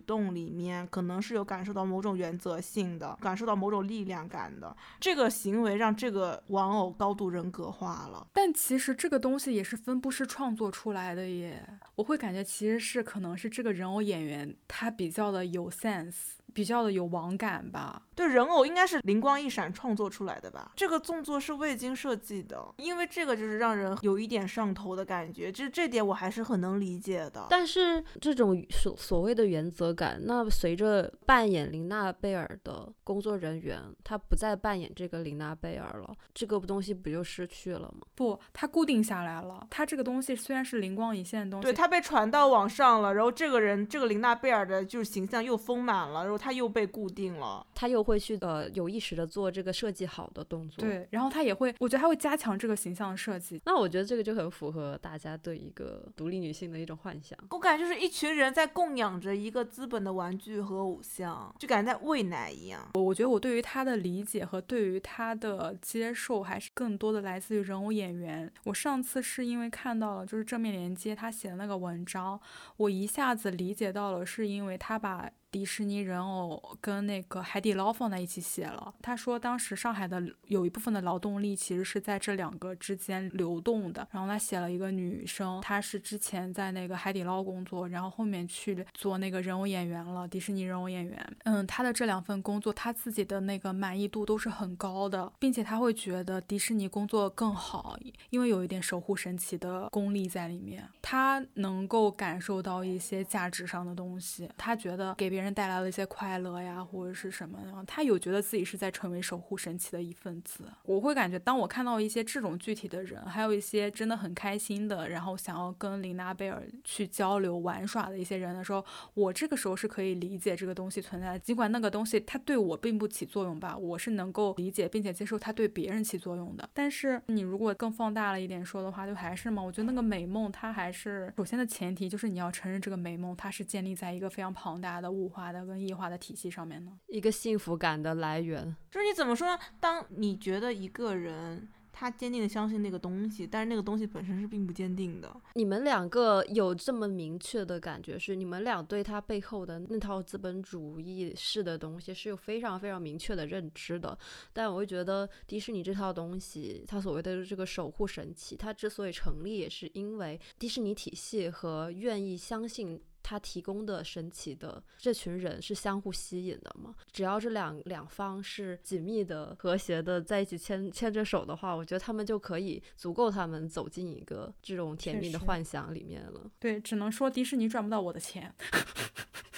动里面，可能是有感受到某种原则性的，感受到某种力量感的。这个行为让这个玩偶高度人格化了。但其实这个东西也是分布式创作出来的耶，我会感觉其实是可能是这个人偶演员他比较的有 sense。比较的有网感吧，对人偶应该是灵光一闪创作出来的吧？这个动作是未经设计的，因为这个就是让人有一点上头的感觉，就是这点我还是很能理解的。但是这种所所谓的原则感，那随着扮演琳娜贝尔的工作人员他不再扮演这个琳娜贝尔了，这个东西不就失去了吗？不，它固定下来了。它这个东西虽然是灵光一现的东西，对，它被传到网上了，然后这个人这个琳娜贝尔的就是形象又丰满了，然后。他又被固定了。他又会去呃有意识的做这个设计好的动作。，对，然后他也会，我觉得他会加强这个形象设计。那我觉得这个就很符合大家对一个独立女性的一种幻想。我感觉就是一群人在供养着一个资本的玩具和偶像，就感觉在喂奶一样。我我觉得我对于他的理解和对于他的接受，还是更多的来自于人偶演员。我上次是因为看到了就是正面连接他写的那个文章，我一下子理解到了，是因为他把。迪士尼人偶跟那个海底捞放在一起写了。他说，当时上海的有一部分的劳动力其实是在这两个之间流动的。然后他写了一个女生，她是之前在那个海底捞工作，然后后面去做那个人偶演员了，迪士尼人偶演员。嗯，他的这两份工作，他自己的那个满意度都是很高的，并且他会觉得迪士尼工作更好，因为有一点守护神奇的功力在里面。他能够感受到一些价值上的东西，他觉得给别人。人带来了一些快乐呀，或者是什么的，他有觉得自己是在成为守护神奇的一份子。我会感觉，当我看到一些这种具体的人，还有一些真的很开心的，然后想要跟琳娜贝尔去交流玩耍的一些人的时候，我这个时候是可以理解这个东西存在的。尽管那个东西它对我并不起作用吧，我是能够理解并且接受它对别人起作用的。但是你如果更放大了一点说的话，就还是嘛，我觉得那个美梦它还是首先的前提就是你要承认这个美梦它是建立在一个非常庞大的物。化的跟异化的体系上面呢，一个幸福感的来源，就是你怎么说呢？当你觉得一个人他坚定的相信那个东西，但是那个东西本身是并不坚定的。你们两个有这么明确的感觉，是你们俩对他背后的那套资本主义式的东西是有非常非常明确的认知的。但我会觉得迪士尼这套东西，它所谓的这个守护神器，它之所以成立，也是因为迪士尼体系和愿意相信。他提供的神奇的这群人是相互吸引的吗？只要这两两方是紧密的、和谐的在一起牵牵着手的话，我觉得他们就可以足够他们走进一个这种甜蜜的幻想里面了。对，只能说迪士尼赚不到我的钱。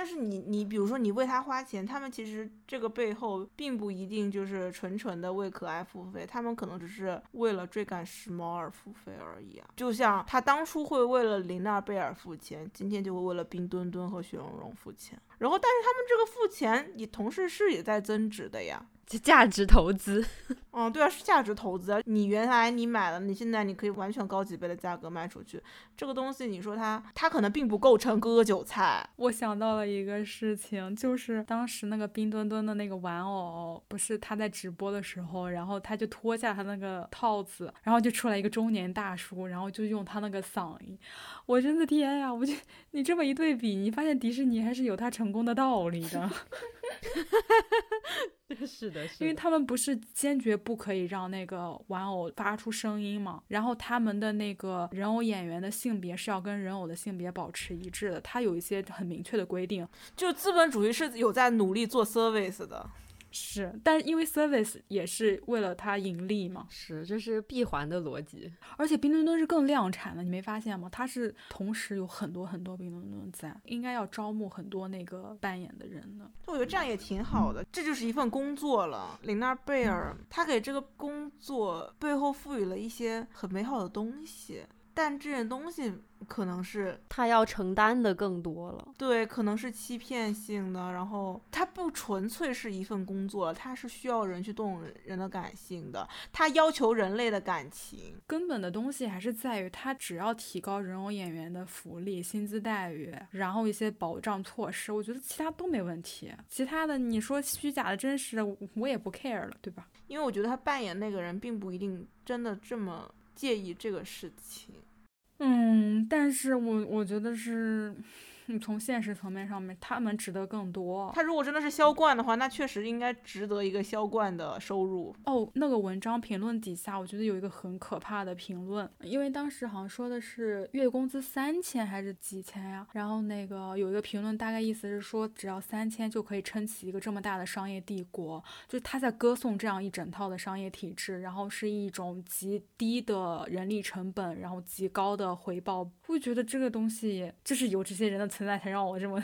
但是你你比如说你为他花钱，他们其实这个背后并不一定就是纯纯的为可爱付费，他们可能只是为了追赶时髦而付费而已啊。就像他当初会为了玲娜贝尔付钱，今天就会为了冰墩墩和雪容融付钱。然后，但是他们这个付钱，你同事是也在增值的呀。价值投资，嗯，对啊，是价值投资啊。你原来你买了，你现在你可以完全高几倍的价格卖出去。这个东西，你说它，它可能并不构成割韭菜。我想到了一个事情，就是当时那个冰墩墩的那个玩偶，不是他在直播的时候，然后他就脱下他那个套子，然后就出来一个中年大叔，然后就用他那个嗓音，我真的天呀！我就你这么一对比，你发现迪士尼还是有它成功的道理的。是的，因为他们不是坚决不可以让那个玩偶发出声音嘛，然后他们的那个人偶演员的性别是要跟人偶的性别保持一致的，他有一些很明确的规定，就资本主义是有在努力做 service 的。是，但因为 service 也是为了它盈利嘛，是，这是闭环的逻辑。而且冰墩墩是更量产的，你没发现吗？它是同时有很多很多冰墩墩在，应该要招募很多那个扮演的人的。我觉得这样也挺好的，这就是一份工作了。琳娜贝尔，她给这个工作背后赋予了一些很美好的东西。但这件东西可能是他要承担的更多了，对，可能是欺骗性的，然后它不纯粹是一份工作，它是需要人去动人的感性的，它要求人类的感情，根本的东西还是在于他只要提高人偶演员的福利、薪资待遇，然后一些保障措施，我觉得其他都没问题，其他的你说虚假的、真实的，我也不 care 了，对吧？因为我觉得他扮演那个人并不一定真的这么。介意这个事情，嗯，但是我我觉得是。你从现实层面上面，他们值得更多。他如果真的是销冠的话，那确实应该值得一个销冠的收入。哦，那个文章评论底下，我觉得有一个很可怕的评论，因为当时好像说的是月工资三千还是几千呀？然后那个有一个评论，大概意思是说，只要三千就可以撑起一个这么大的商业帝国，就是他在歌颂这样一整套的商业体制，然后是一种极低的人力成本，然后极高的回报。会觉得这个东西就是有这些人的。存在才让我这么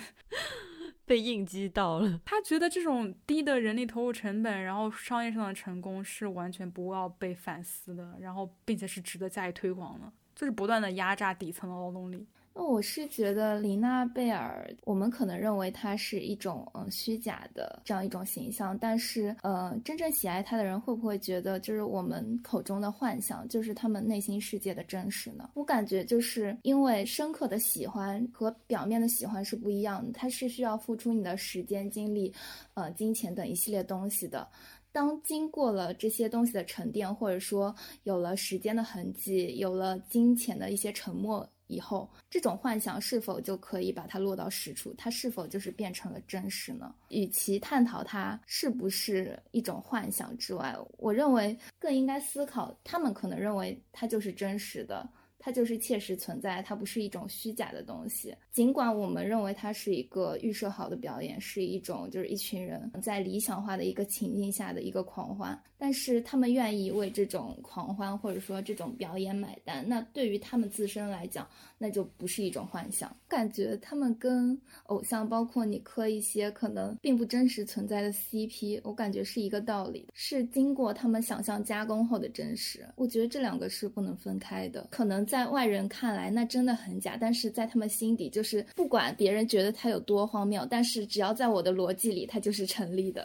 被应激到了。他觉得这种低的人力投入成本，然后商业上的成功是完全不要被反思的，然后并且是值得加以推广的，就是不断的压榨底层的劳动力。那我是觉得琳娜贝尔，我们可能认为她是一种嗯虚假的这样一种形象，但是呃，真正喜爱她的人会不会觉得就是我们口中的幻想就是他们内心世界的真实呢？我感觉就是因为深刻的喜欢和表面的喜欢是不一样的，它是需要付出你的时间、精力、呃金钱等一系列东西的。当经过了这些东西的沉淀，或者说有了时间的痕迹，有了金钱的一些沉没。以后，这种幻想是否就可以把它落到实处？它是否就是变成了真实呢？与其探讨它是不是一种幻想之外，我认为更应该思考，他们可能认为它就是真实的。它就是切实存在，它不是一种虚假的东西。尽管我们认为它是一个预设好的表演，是一种就是一群人在理想化的一个情境下的一个狂欢，但是他们愿意为这种狂欢或者说这种表演买单。那对于他们自身来讲，那就不是一种幻想。感觉他们跟偶像，包括你磕一些可能并不真实存在的 CP，我感觉是一个道理，是经过他们想象加工后的真实。我觉得这两个是不能分开的，可能在。外人看来，那真的很假，但是在他们心底，就是不管别人觉得他有多荒谬，但是只要在我的逻辑里，它就是成立的。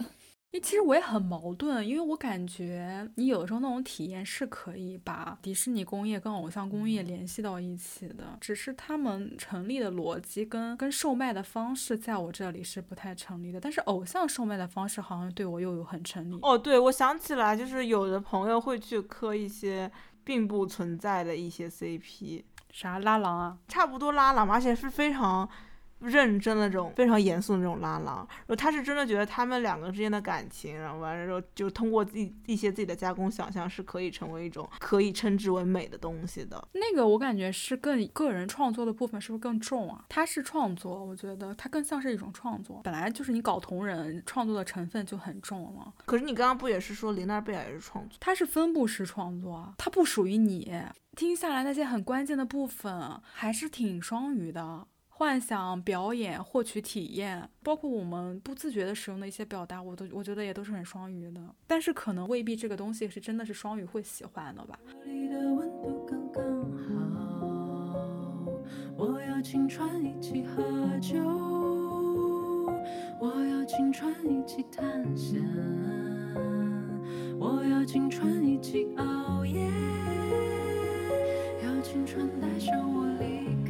因为其实我也很矛盾，因为我感觉你有的时候那种体验是可以把迪士尼工业跟偶像工业联系到一起的，只是他们成立的逻辑跟跟售卖的方式在我这里是不太成立的，但是偶像售卖的方式好像对我又有很成立。哦，对，我想起来，就是有的朋友会去磕一些。并不存在的一些 CP，啥拉郎啊？差不多拉郎，而且是非常。认真的这种非常严肃的那种拉郎，然后他是真的觉得他们两个之间的感情，然后完了之后就通过自己一些自己的加工想象是可以成为一种可以称之为美的东西的。那个我感觉是更个人创作的部分是不是更重啊？它是创作，我觉得它更像是一种创作，本来就是你搞同人创作的成分就很重了。可是你刚刚不也是说林娜贝尔也是创作？它是分布式创作，它不属于你。听下来那些很关键的部分还是挺双鱼的。幻想表演、获取体验，包括我们不自觉的使用的一些表达，我都我觉得也都是很双鱼的。但是可能未必这个东西是真的是双鱼会喜欢的吧。我要青春一起喝酒，我要青春一起探险，我要青春一起熬夜，要青春带上我离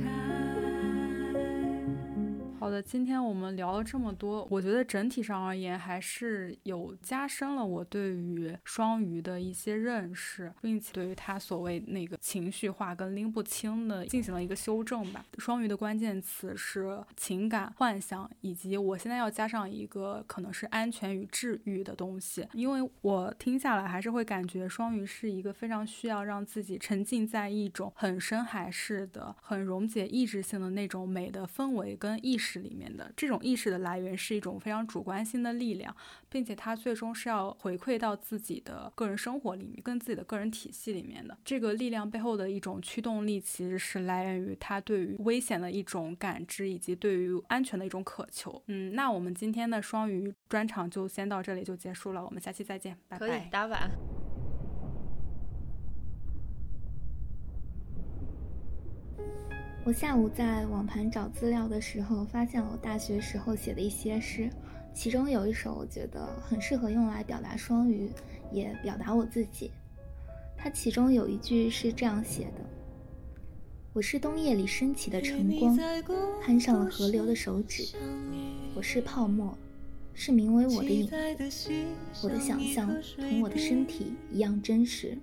好的，今天我们聊了这么多，我觉得整体上而言还是有加深了我对于双鱼的一些认识，并且对于他所谓那个情绪化跟拎不清的进行了一个修正吧。双鱼的关键词是情感、幻想，以及我现在要加上一个可能是安全与治愈的东西，因为我听下来还是会感觉双鱼是一个非常需要让自己沉浸在一种很深海式的、很溶解意志性的那种美的氛围跟意识。里面的这种意识的来源是一种非常主观性的力量，并且它最终是要回馈到自己的个人生活里面，跟自己的个人体系里面的。这个力量背后的一种驱动力，其实是来源于他对于危险的一种感知，以及对于安全的一种渴求。嗯，那我们今天的双鱼专场就先到这里就结束了，我们下期再见，拜拜。可以打板。我下午在网盘找资料的时候，发现了我大学时候写的一些诗，其中有一首我觉得很适合用来表达双鱼，也表达我自己。它其中有一句是这样写的：“我是冬夜里升起的晨光，攀上了河流的手指；我是泡沫，是名为我的影子。我的想象同我的身体一样真实。”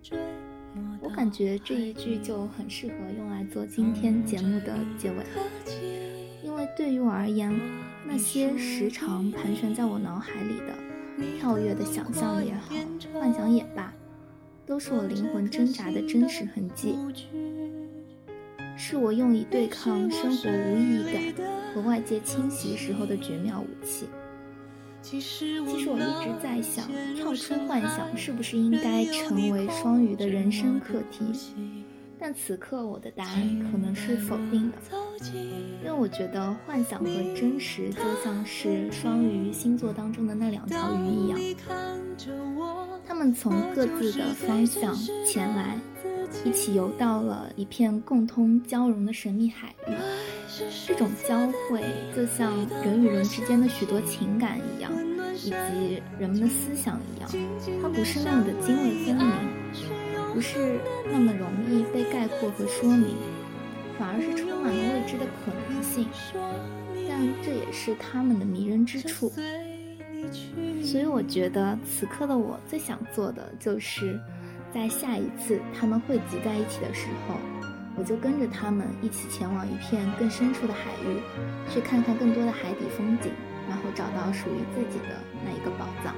我感觉这一句就很适合用来做今天节目的结尾，因为对于我而言，那些时常盘旋在我脑海里的跳跃的想象也好，幻想也罢，都是我灵魂挣扎的真实痕迹，是我用以对抗生活无意义感和外界侵袭时候的绝妙武器。其实我一直在想，跳出幻想是不是应该成为双鱼的人生课题？但此刻我的答案可能是否定的，因为我觉得幻想和真实就像是双鱼星座当中的那两条鱼一样，他们从各自的方向前来，一起游到了一片共通交融的神秘海域。这种交汇，就像人与人之间的许多情感一样，以及人们的思想一样，它不是那么的泾渭分明，不是那么容易被概括和说明，反而是充满了未知的可能性。但这也是他们的迷人之处。所以我觉得，此刻的我最想做的，就是在下一次他们汇集在一起的时候。我就跟着他们一起前往一片更深处的海域，去看看更多的海底风景，然后找到属于自己的那一个宝藏。